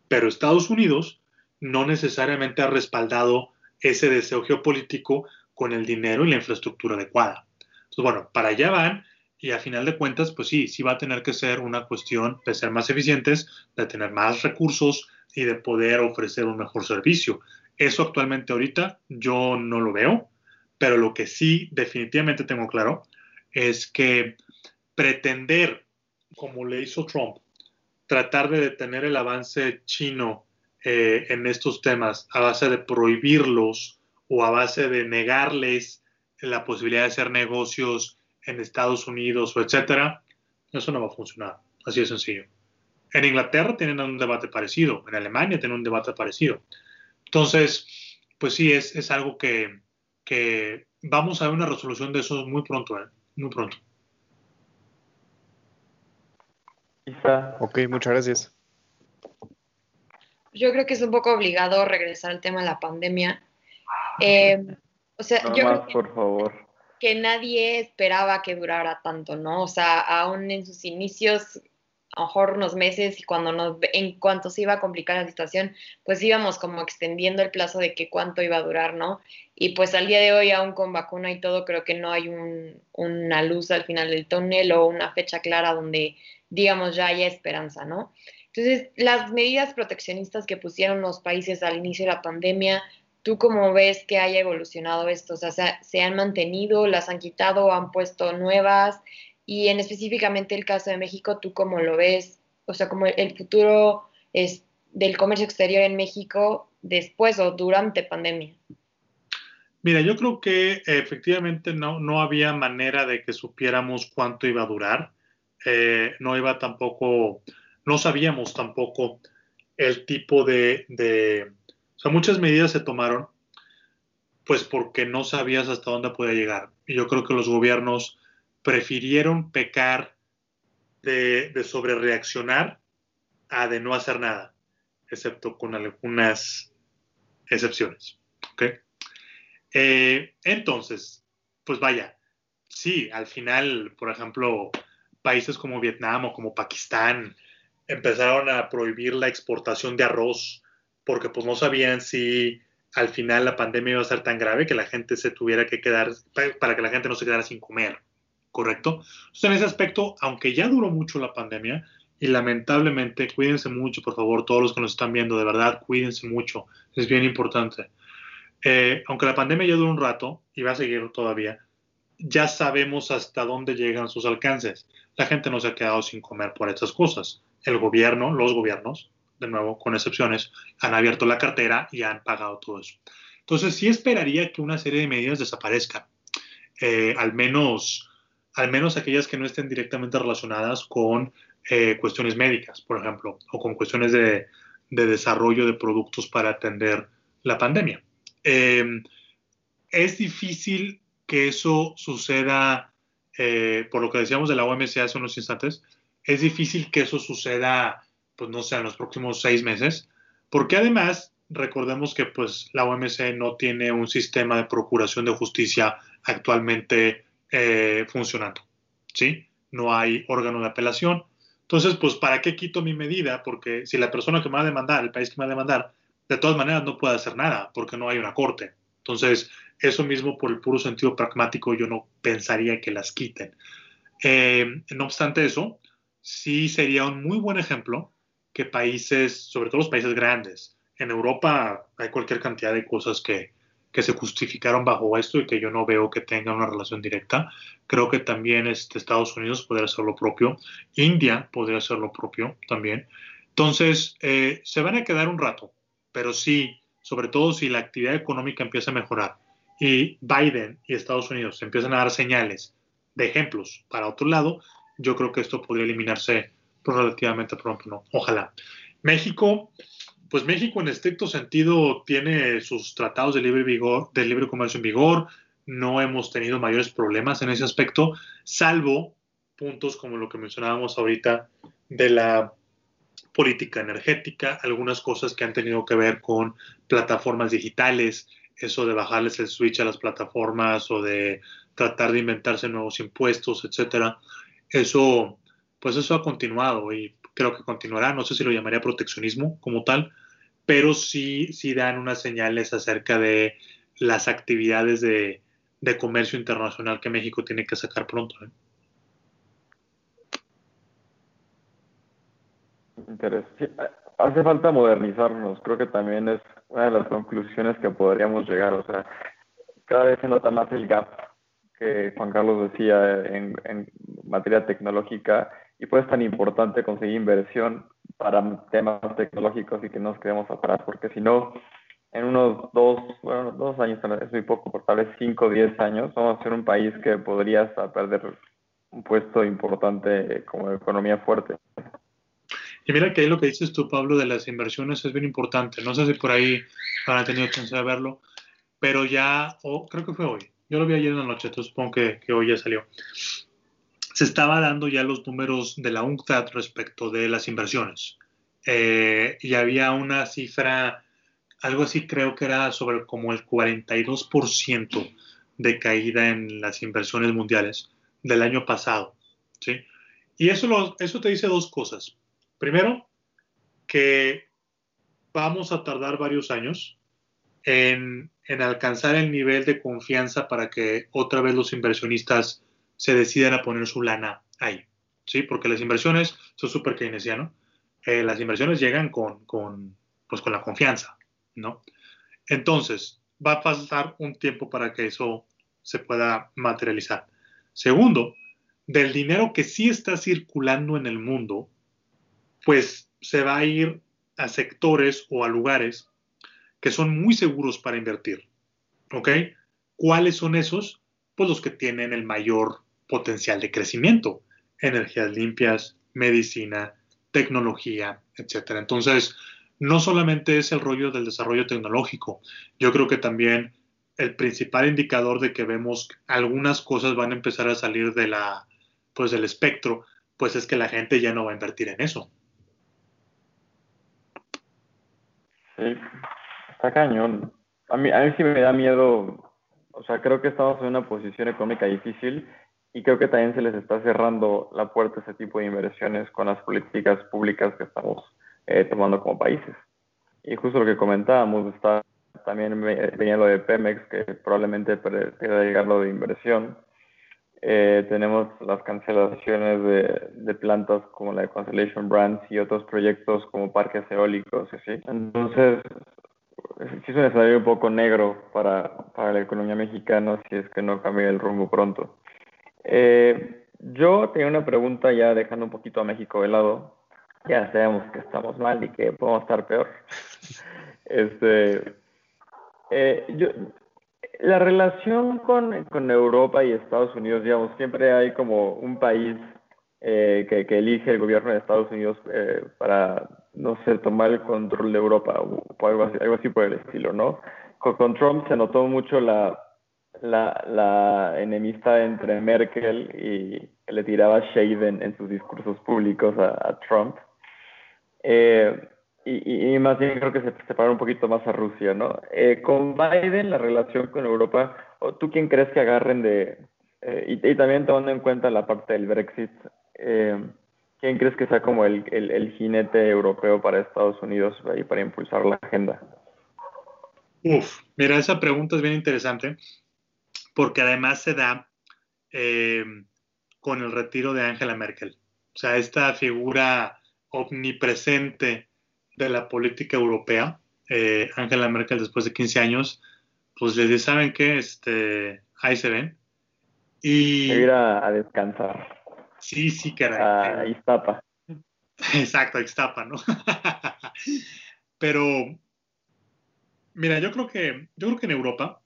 Pero Estados Unidos no necesariamente ha respaldado ese deseo geopolítico con el dinero y la infraestructura adecuada. Entonces, bueno, para allá van y a final de cuentas, pues sí, sí va a tener que ser una cuestión de ser más eficientes, de tener más recursos y de poder ofrecer un mejor servicio. Eso actualmente ahorita yo no lo veo, pero lo que sí definitivamente tengo claro es que pretender, como le hizo Trump, tratar de detener el avance chino eh, en estos temas a base de prohibirlos o a base de negarles la posibilidad de hacer negocios en Estados Unidos o etcétera, eso no va a funcionar. Así de sencillo. En Inglaterra tienen un debate parecido, en Alemania tienen un debate parecido. Entonces, pues sí, es, es algo que, que, vamos a ver una resolución de eso muy pronto, ¿eh? muy pronto. Ok, muchas gracias yo creo que es un poco obligado regresar al tema de la pandemia. Eh, o sea, No yo más, creo que, por favor. que nadie esperaba que durara tanto, ¿no? O sea, aún en sus inicios, a lo mejor unos meses y cuando nos, en cuanto se iba a complicar la situación, pues íbamos como extendiendo el plazo de que cuánto iba a durar, ¿no? Y pues al día de hoy, aún con vacuna y todo, creo que no hay un, una luz al final del túnel o una fecha clara donde, digamos, ya haya esperanza, ¿no? Entonces, las medidas proteccionistas que pusieron los países al inicio de la pandemia, ¿tú cómo ves que haya evolucionado esto? O sea, ¿se, han mantenido, las han quitado, han puesto nuevas? Y en específicamente el caso de México, ¿tú cómo lo ves? O sea, como el futuro es del comercio exterior en México después o durante pandemia. Mira, yo creo que efectivamente no, no había manera de que supiéramos cuánto iba a durar. Eh, no iba tampoco, no sabíamos tampoco el tipo de, sea, muchas medidas se tomaron pues porque no sabías hasta dónde podía llegar. Y yo creo que los gobiernos prefirieron pecar de, de sobrereaccionar a de no hacer nada, excepto con algunas excepciones. Eh, entonces, pues vaya, sí, al final, por ejemplo, países como Vietnam o como Pakistán empezaron a prohibir la exportación de arroz porque pues no sabían si al final la pandemia iba a ser tan grave que la gente se tuviera que quedar, para que la gente no se quedara sin comer, ¿correcto? Entonces, en ese aspecto, aunque ya duró mucho la pandemia, y lamentablemente, cuídense mucho, por favor, todos los que nos están viendo, de verdad, cuídense mucho, es bien importante. Eh, aunque la pandemia ya duró un rato y va a seguir todavía, ya sabemos hasta dónde llegan sus alcances. La gente no se ha quedado sin comer por estas cosas. El gobierno, los gobiernos, de nuevo, con excepciones, han abierto la cartera y han pagado todo eso. Entonces, sí esperaría que una serie de medidas desaparezcan, eh, al, menos, al menos aquellas que no estén directamente relacionadas con eh, cuestiones médicas, por ejemplo, o con cuestiones de, de desarrollo de productos para atender la pandemia. Eh, es difícil que eso suceda, eh, por lo que decíamos de la OMC hace unos instantes, es difícil que eso suceda, pues no sé, en los próximos seis meses, porque además recordemos que pues la OMC no tiene un sistema de procuración de justicia actualmente eh, funcionando, ¿sí? No hay órgano de apelación. Entonces, pues, ¿para qué quito mi medida? Porque si la persona que me va a demandar, el país que me va a demandar, de todas maneras no puede hacer nada porque no hay una corte. Entonces, eso mismo por el puro sentido pragmático yo no pensaría que las quiten. Eh, no obstante eso, sí sería un muy buen ejemplo que países, sobre todo los países grandes, en Europa hay cualquier cantidad de cosas que, que se justificaron bajo esto y que yo no veo que tengan una relación directa. Creo que también este, Estados Unidos podría hacer lo propio, India podría hacer lo propio también. Entonces, eh, se van a quedar un rato, pero sí, sobre todo si la actividad económica empieza a mejorar y Biden y Estados Unidos empiezan a dar señales de ejemplos para otro lado, yo creo que esto podría eliminarse relativamente pronto, ¿no? Ojalá. México, pues México en estricto sentido tiene sus tratados de libre, vigor, de libre comercio en vigor, no hemos tenido mayores problemas en ese aspecto, salvo puntos como lo que mencionábamos ahorita de la política energética, algunas cosas que han tenido que ver con plataformas digitales, eso de bajarles el switch a las plataformas o de tratar de inventarse nuevos impuestos, etcétera. Eso, pues eso ha continuado y creo que continuará. No sé si lo llamaría proteccionismo como tal, pero sí, sí dan unas señales acerca de las actividades de, comercio internacional que México tiene que sacar pronto. ¿eh? Interesante. Hace falta modernizarnos, creo que también es una de las conclusiones que podríamos llegar. O sea, cada vez se nota más el gap que Juan Carlos decía en, en materia tecnológica y pues es tan importante conseguir inversión para temas tecnológicos y que no nos quedemos atrás, porque si no, en unos dos, bueno, dos años es muy poco, por tal vez cinco o diez años, vamos a ser un país que podría hasta perder un puesto importante como economía fuerte. Y mira que ahí lo que dices tú, Pablo, de las inversiones es bien importante. No sé si por ahí han tenido chance de verlo, pero ya, creo que fue hoy. Yo lo vi ayer en la noche, supongo que, que hoy ya salió. Se estaba dando ya los números de la UNCTAD respecto de las inversiones. Eh, y había una cifra algo así creo que era sobre como el 42% de caída en las inversiones mundiales del año pasado. ¿sí? Y eso, eso te dice dos cosas. Primero, que vamos a tardar varios años en, alcanzar el nivel de confianza para que otra vez los inversionistas se decidan a poner su lana ahí. ¿sí? Porque las inversiones, son súper keynesiano, eh, las inversiones llegan con, con, pues con la confianza, ¿no? Entonces, va a pasar un tiempo para que eso se pueda materializar. Segundo, del dinero que sí está circulando en el mundo, pues se va a ir a sectores o a lugares que son muy seguros para invertir. ¿Ok? ¿Cuáles son esos? Pues los que tienen el mayor potencial de crecimiento. Energías limpias, medicina, tecnología, etc. Entonces, no solamente es el rollo del desarrollo tecnológico, yo creo que también el principal indicador de que vemos algunas cosas van a empezar a salir de la, pues del espectro, pues es que la gente ya no va a invertir en eso. Sí, está cañón. A mí, a mí sí me da miedo, o sea, creo que estamos en una posición económica difícil y creo que también se les está cerrando la puerta a ese tipo de inversiones con las políticas públicas que estamos eh, tomando como países. Y justo lo que comentábamos, está, también venía lo de Pemex, que probablemente pueda llegar lo de inversión. Eh, tenemos las cancelaciones de, de, plantas como la de Constellation Brands y otros proyectos como parques eólicos, ¿sí? Entonces, sí es un escenario un poco negro para, para la economía mexicana si es que no cambia el rumbo pronto. Eh, yo tenía una pregunta ya dejando un poquito a México de lado. Ya sabemos que estamos mal y que podemos estar peor. este, eh, yo, la relación con, con, Europa y Estados Unidos, digamos, siempre hay como un país eh, que, que, elige el gobierno de Estados Unidos eh, para, no sé, tomar el control de Europa o, algo, así, algo así por el estilo, ¿no? Con, con Trump se notó mucho la, la, la enemistad entre Merkel y le tiraba shade en, sus discursos públicos a, Trump. Eh, y, y, más bien creo que se separó un poquito más a Rusia, ¿no? Eh, con Biden, la relación con Europa, ¿tú quién crees que agarren de... Eh, y, y, también tomando en cuenta la parte del Brexit, ¿quién crees que sea como el, el, el, jinete europeo para Estados Unidos y para impulsar la agenda? Uf, mira, esa pregunta es bien interesante porque además se da eh, con el retiro de Angela Merkel. O sea, esta figura omnipresente de la política europea, eh, Angela Merkel después de 15 años, pues les dice, ¿saben qué? Este, ahí se ven. Y... Ir a, descansar. Sí, sí, caray. A Iztapa. Exacto, Iztapa, ¿no? Pero, mira, yo creo que, yo creo que en Europa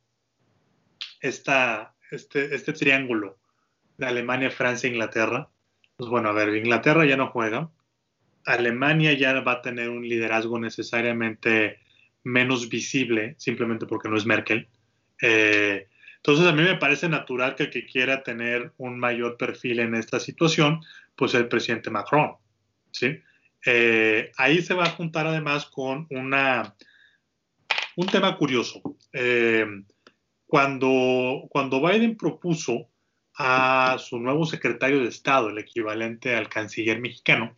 esta, este, este triángulo de Alemania, Francia e Inglaterra, pues bueno, a ver, Inglaterra ya no juega, Alemania ya va a tener un liderazgo necesariamente menos visible, simplemente porque no es Merkel. Eh, entonces a mí me parece natural que el que quiera tener un mayor perfil en esta situación, pues el presidente Macron. ¿sí? Eh, ahí se va a juntar además con una, un tema curioso. Eh, cuando, cuando Biden propuso a su nuevo secretario de Estado, el equivalente al canciller mexicano,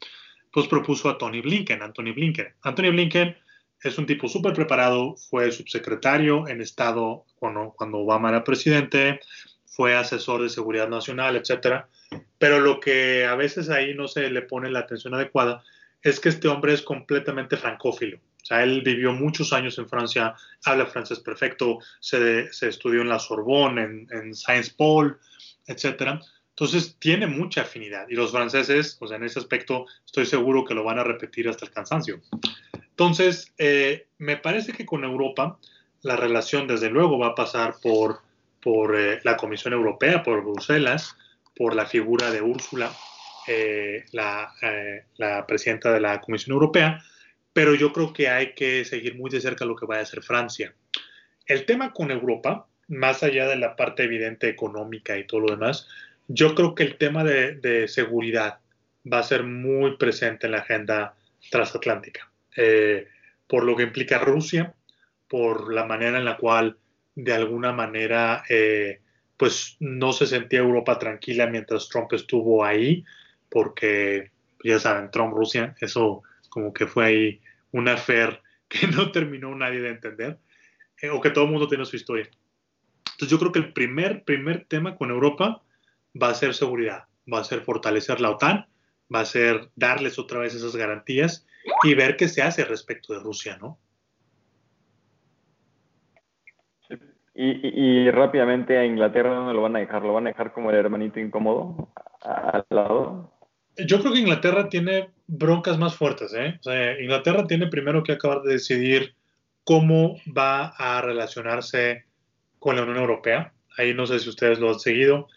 pues propuso a Tony Blinken, Anthony Blinken. Anthony Blinken es un tipo súper preparado, fue subsecretario en Estado cuando, cuando Obama era presidente, fue asesor de seguridad nacional, etcétera. Pero lo que a veces ahí no se le pone la atención adecuada es que este hombre es completamente francófilo. Sea, él vivió muchos años en Francia, habla francés perfecto, se, se estudió en la Sorbonne, en, en Po, etc. Entonces, tiene mucha afinidad. Y los franceses, o sea, en ese aspecto, estoy seguro que lo van a repetir hasta el cansancio. Entonces, eh, me parece que con Europa la relación, desde luego, va a pasar por, por eh, la Comisión Europea, por Bruselas, por la figura de Úrsula, eh, la, la presidenta de la Comisión Europea, pero yo creo que hay que seguir muy de cerca lo que vaya a hacer Francia. El tema con Europa, más allá de la parte evidente económica y todo lo demás, yo creo que el tema de, seguridad va a ser muy presente en la agenda transatlántica, eh, por lo que implica Rusia, por la manera en la cual de alguna manera eh, pues no se sentía Europa tranquila mientras Trump estuvo ahí, porque ya saben, Trump Rusia, eso como que fue ahí una affair que no terminó nadie de entender, eh, o que todo el mundo tiene su historia. Entonces yo creo que el primer, primer tema con Europa va a ser seguridad, va a ser fortalecer la OTAN, va a ser darles otra vez esas garantías y ver qué se hace respecto de Rusia, ¿no? Y, rápidamente a Inglaterra no lo van a dejar, lo van a dejar como el hermanito incómodo al lado. Yo creo que Inglaterra tiene broncas más fuertes, ¿eh? O sea, Inglaterra tiene primero que acabar de decidir cómo va a relacionarse con la Unión Europea. Ahí no sé si ustedes lo han seguido,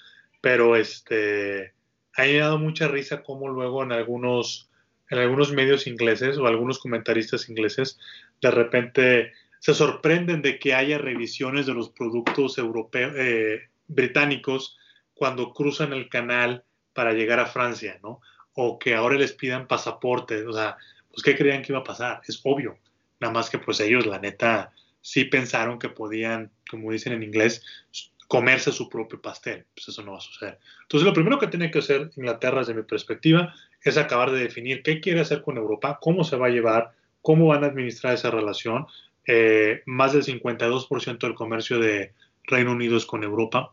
pero este, ha dado mucha risa cómo luego en algunos, en algunos medios ingleses o algunos comentaristas ingleses de repente se sorprenden de que haya revisiones de los productos europeos, eh, británicos cuando cruzan el canal para llegar a Francia, ¿no? O que ahora les pidan pasaportes, o sea, pues ¿qué creían que iba a pasar? Es obvio, nada más que pues ellos, la neta, sí pensaron que podían, como dicen en inglés, comerse su propio pastel. Pues eso no va a suceder. Entonces, lo primero que tiene que hacer Inglaterra, desde mi perspectiva, es acabar de definir qué quiere hacer con Europa, cómo se va a llevar, cómo van a administrar esa relación, eh, más del 52% del comercio de Reino Unido es con Europa.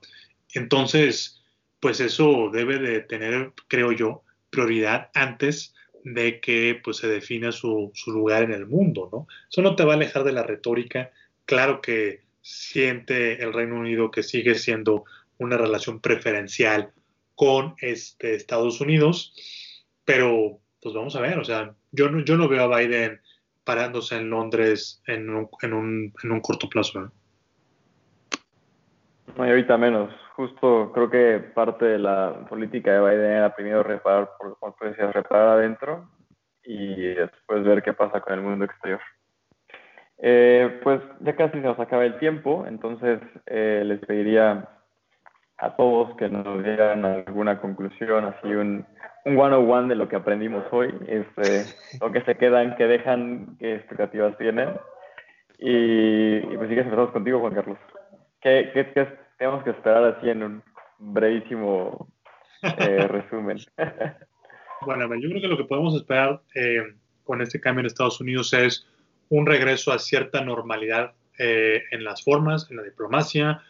Entonces, pues eso debe de tener, creo yo, prioridad antes de que pues, se defina su, su, lugar en el mundo, ¿no? Eso no te va a alejar de la retórica. Claro que siente el Reino Unido que sigue siendo una relación preferencial con este, Estados Unidos, pero pues vamos a ver, o sea, yo no, yo no veo a Biden parándose en Londres en un, en un, en un corto plazo. No, ahorita menos. Justo creo que parte de la política de Biden era primero reparar, por, como decías, reparar adentro y después ver qué pasa con el mundo exterior. Eh, pues ya casi se nos acaba el tiempo, entonces eh, les pediría a todos que nos dieran alguna conclusión, así un, one-on-one de lo que aprendimos hoy, este, lo que se quedan, qué dejan, qué expectativas tienen. Y, pues sí que contigo, Juan Carlos. ¿Qué, qué, tenemos que esperar así en un brevísimo eh, resumen? bueno, yo creo que lo que podemos esperar eh, con este cambio en Estados Unidos es un regreso a cierta normalidad eh, en las formas, en la diplomacia,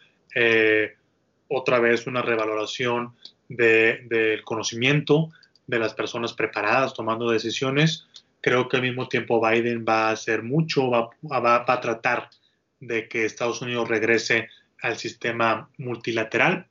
otra vez una revaloración del conocimiento de las personas preparadas tomando decisiones. Creo que al mismo tiempo Biden va a hacer mucho, va, va, a tratar de que Estados Unidos regrese al sistema multilateral.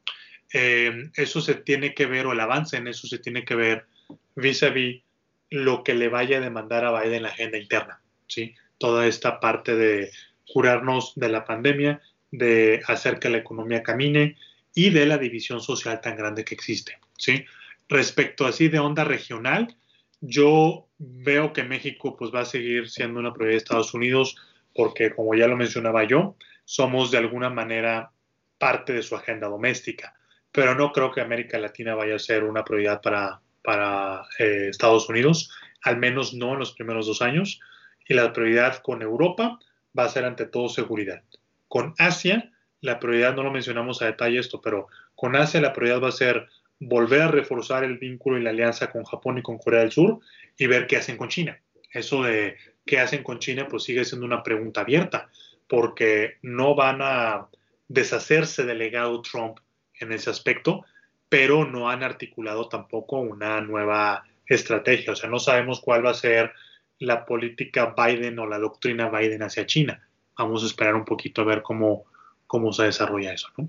Eh, eso se tiene que ver, o el avance en eso se tiene que ver vis a vis lo que le vaya a demandar a Biden la agenda interna. ¿sí? Toda esta parte de curarnos de la pandemia, de hacer que la economía camine, y de la división social tan grande que existe. ¿sí? Respecto así de onda regional, yo veo que México pues, va a seguir siendo una prioridad de Estados Unidos porque, como ya lo mencionaba yo, somos de alguna manera parte de su agenda doméstica, pero no creo que América Latina vaya a ser una prioridad para, eh, Estados Unidos, al menos no en los primeros dos años, y la prioridad con Europa va a ser ante todo seguridad. Con Asia, la prioridad, no lo mencionamos a detalle esto, pero con Asia la prioridad va a ser volver a reforzar el vínculo y la alianza con Japón y con Corea del Sur y ver qué hacen con China. Eso de qué hacen con China pues sigue siendo una pregunta abierta, porque no van a deshacerse del legado Trump en ese aspecto, pero no han articulado tampoco una nueva estrategia. O sea, no sabemos cuál va a ser la política Biden o la doctrina Biden hacia China. Vamos a esperar un poquito a ver cómo, cómo se desarrolla eso, ¿no?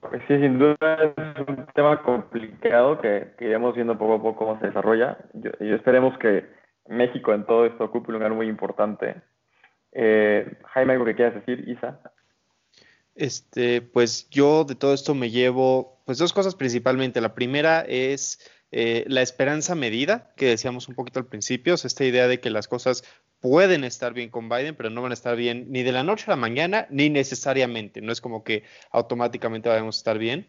Pues sí, sin duda es un tema complicado que, iremos viendo poco a poco cómo se desarrolla. Y esperemos que México en todo esto ocupe un lugar muy importante. Eh, Jaime, ¿algo que quieras decir, Isa? Este, pues yo de todo esto me llevo pues dos cosas principalmente. La primera es eh, la esperanza medida, que decíamos un poquito al principio, es esta idea de que las cosas pueden estar bien con Biden, pero no van a estar bien ni de la noche a la mañana, ni necesariamente. No es como que automáticamente vamos a estar bien.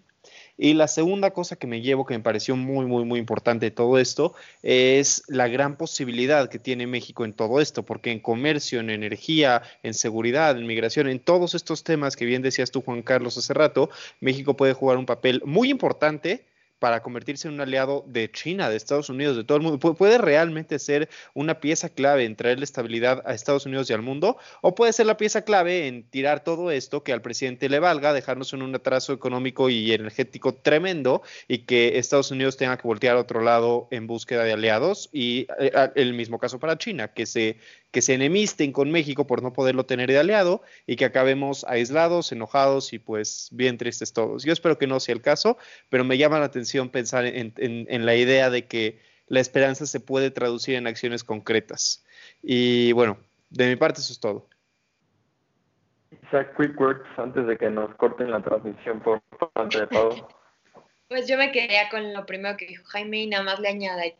Y la segunda cosa que me llevo, que me pareció muy, muy, muy importante todo esto, es la gran posibilidad que tiene México en todo esto, porque en comercio, en energía, en seguridad, en migración, en todos estos temas que bien decías tú, Juan Carlos, hace rato, México puede jugar un papel muy importante para convertirse en un aliado de China, de Estados Unidos, de todo el mundo. puede realmente ser una pieza clave en traerle estabilidad a Estados Unidos y al mundo, o puede ser la pieza clave en tirar todo esto que al presidente le valga, dejarnos en un atraso económico y energético tremendo y que Estados Unidos tenga que voltear a otro lado en búsqueda de aliados y eh, el mismo caso para China, que se que se enemisten con México por no poderlo tener de aliado y que acabemos aislados, enojados y pues bien tristes todos. Yo espero que no sea el caso, pero me llama la atención pensar en, la idea de que la esperanza se puede traducir en acciones concretas. Y bueno, de mi parte eso es todo. Isaac, quick words antes de que nos corten la transmisión por parte de Pablo. Pues yo me quedaría con lo primero que dijo Jaime y nada más le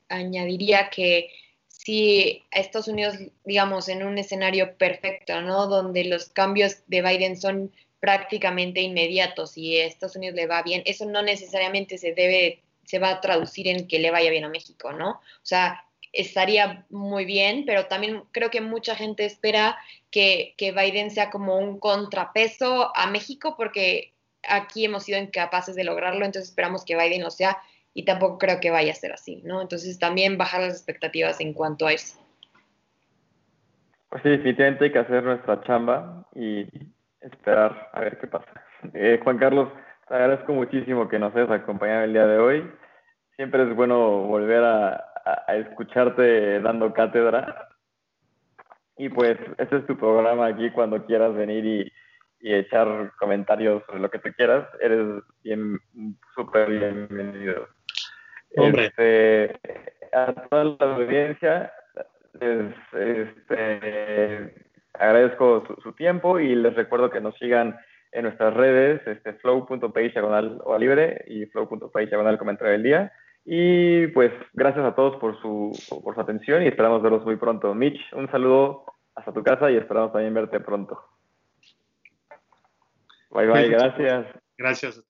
añadiría que si Estados Unidos, digamos, en un escenario perfecto, ¿no? Donde los cambios de Biden son prácticamente inmediatos y a Estados Unidos le va bien, eso no necesariamente se debe, se va a traducir en que le vaya bien a México, ¿no? O sea, estaría muy bien, pero también creo que mucha gente espera que, que Biden sea como un contrapeso a México porque aquí hemos sido incapaces de lograrlo, entonces esperamos que Biden lo sea y tampoco creo que vaya a ser así, ¿no? Entonces también bajar las expectativas en cuanto a eso. Pues sí, definitivamente hay que hacer nuestra chamba y esperar a ver qué pasa. Eh, Juan Carlos, te agradezco muchísimo que nos hayas acompañado el día de hoy. Siempre es bueno volver a, escucharte dando cátedra. Y pues este es tu programa aquí cuando quieras venir y, y echar comentarios sobre lo que tú quieras. Eres bien, súper bienvenido. Este, a toda la audiencia, les este, agradezco su, tiempo y les recuerdo que nos sigan en nuestras redes, este, flow.page diagonal o libre y flow.page diagonal comentario del día. Y pues gracias a todos por su, por su atención y esperamos verlos muy pronto. Mitch, un saludo hasta tu casa y esperamos también verte pronto. Bye bye, gracias. Gracias.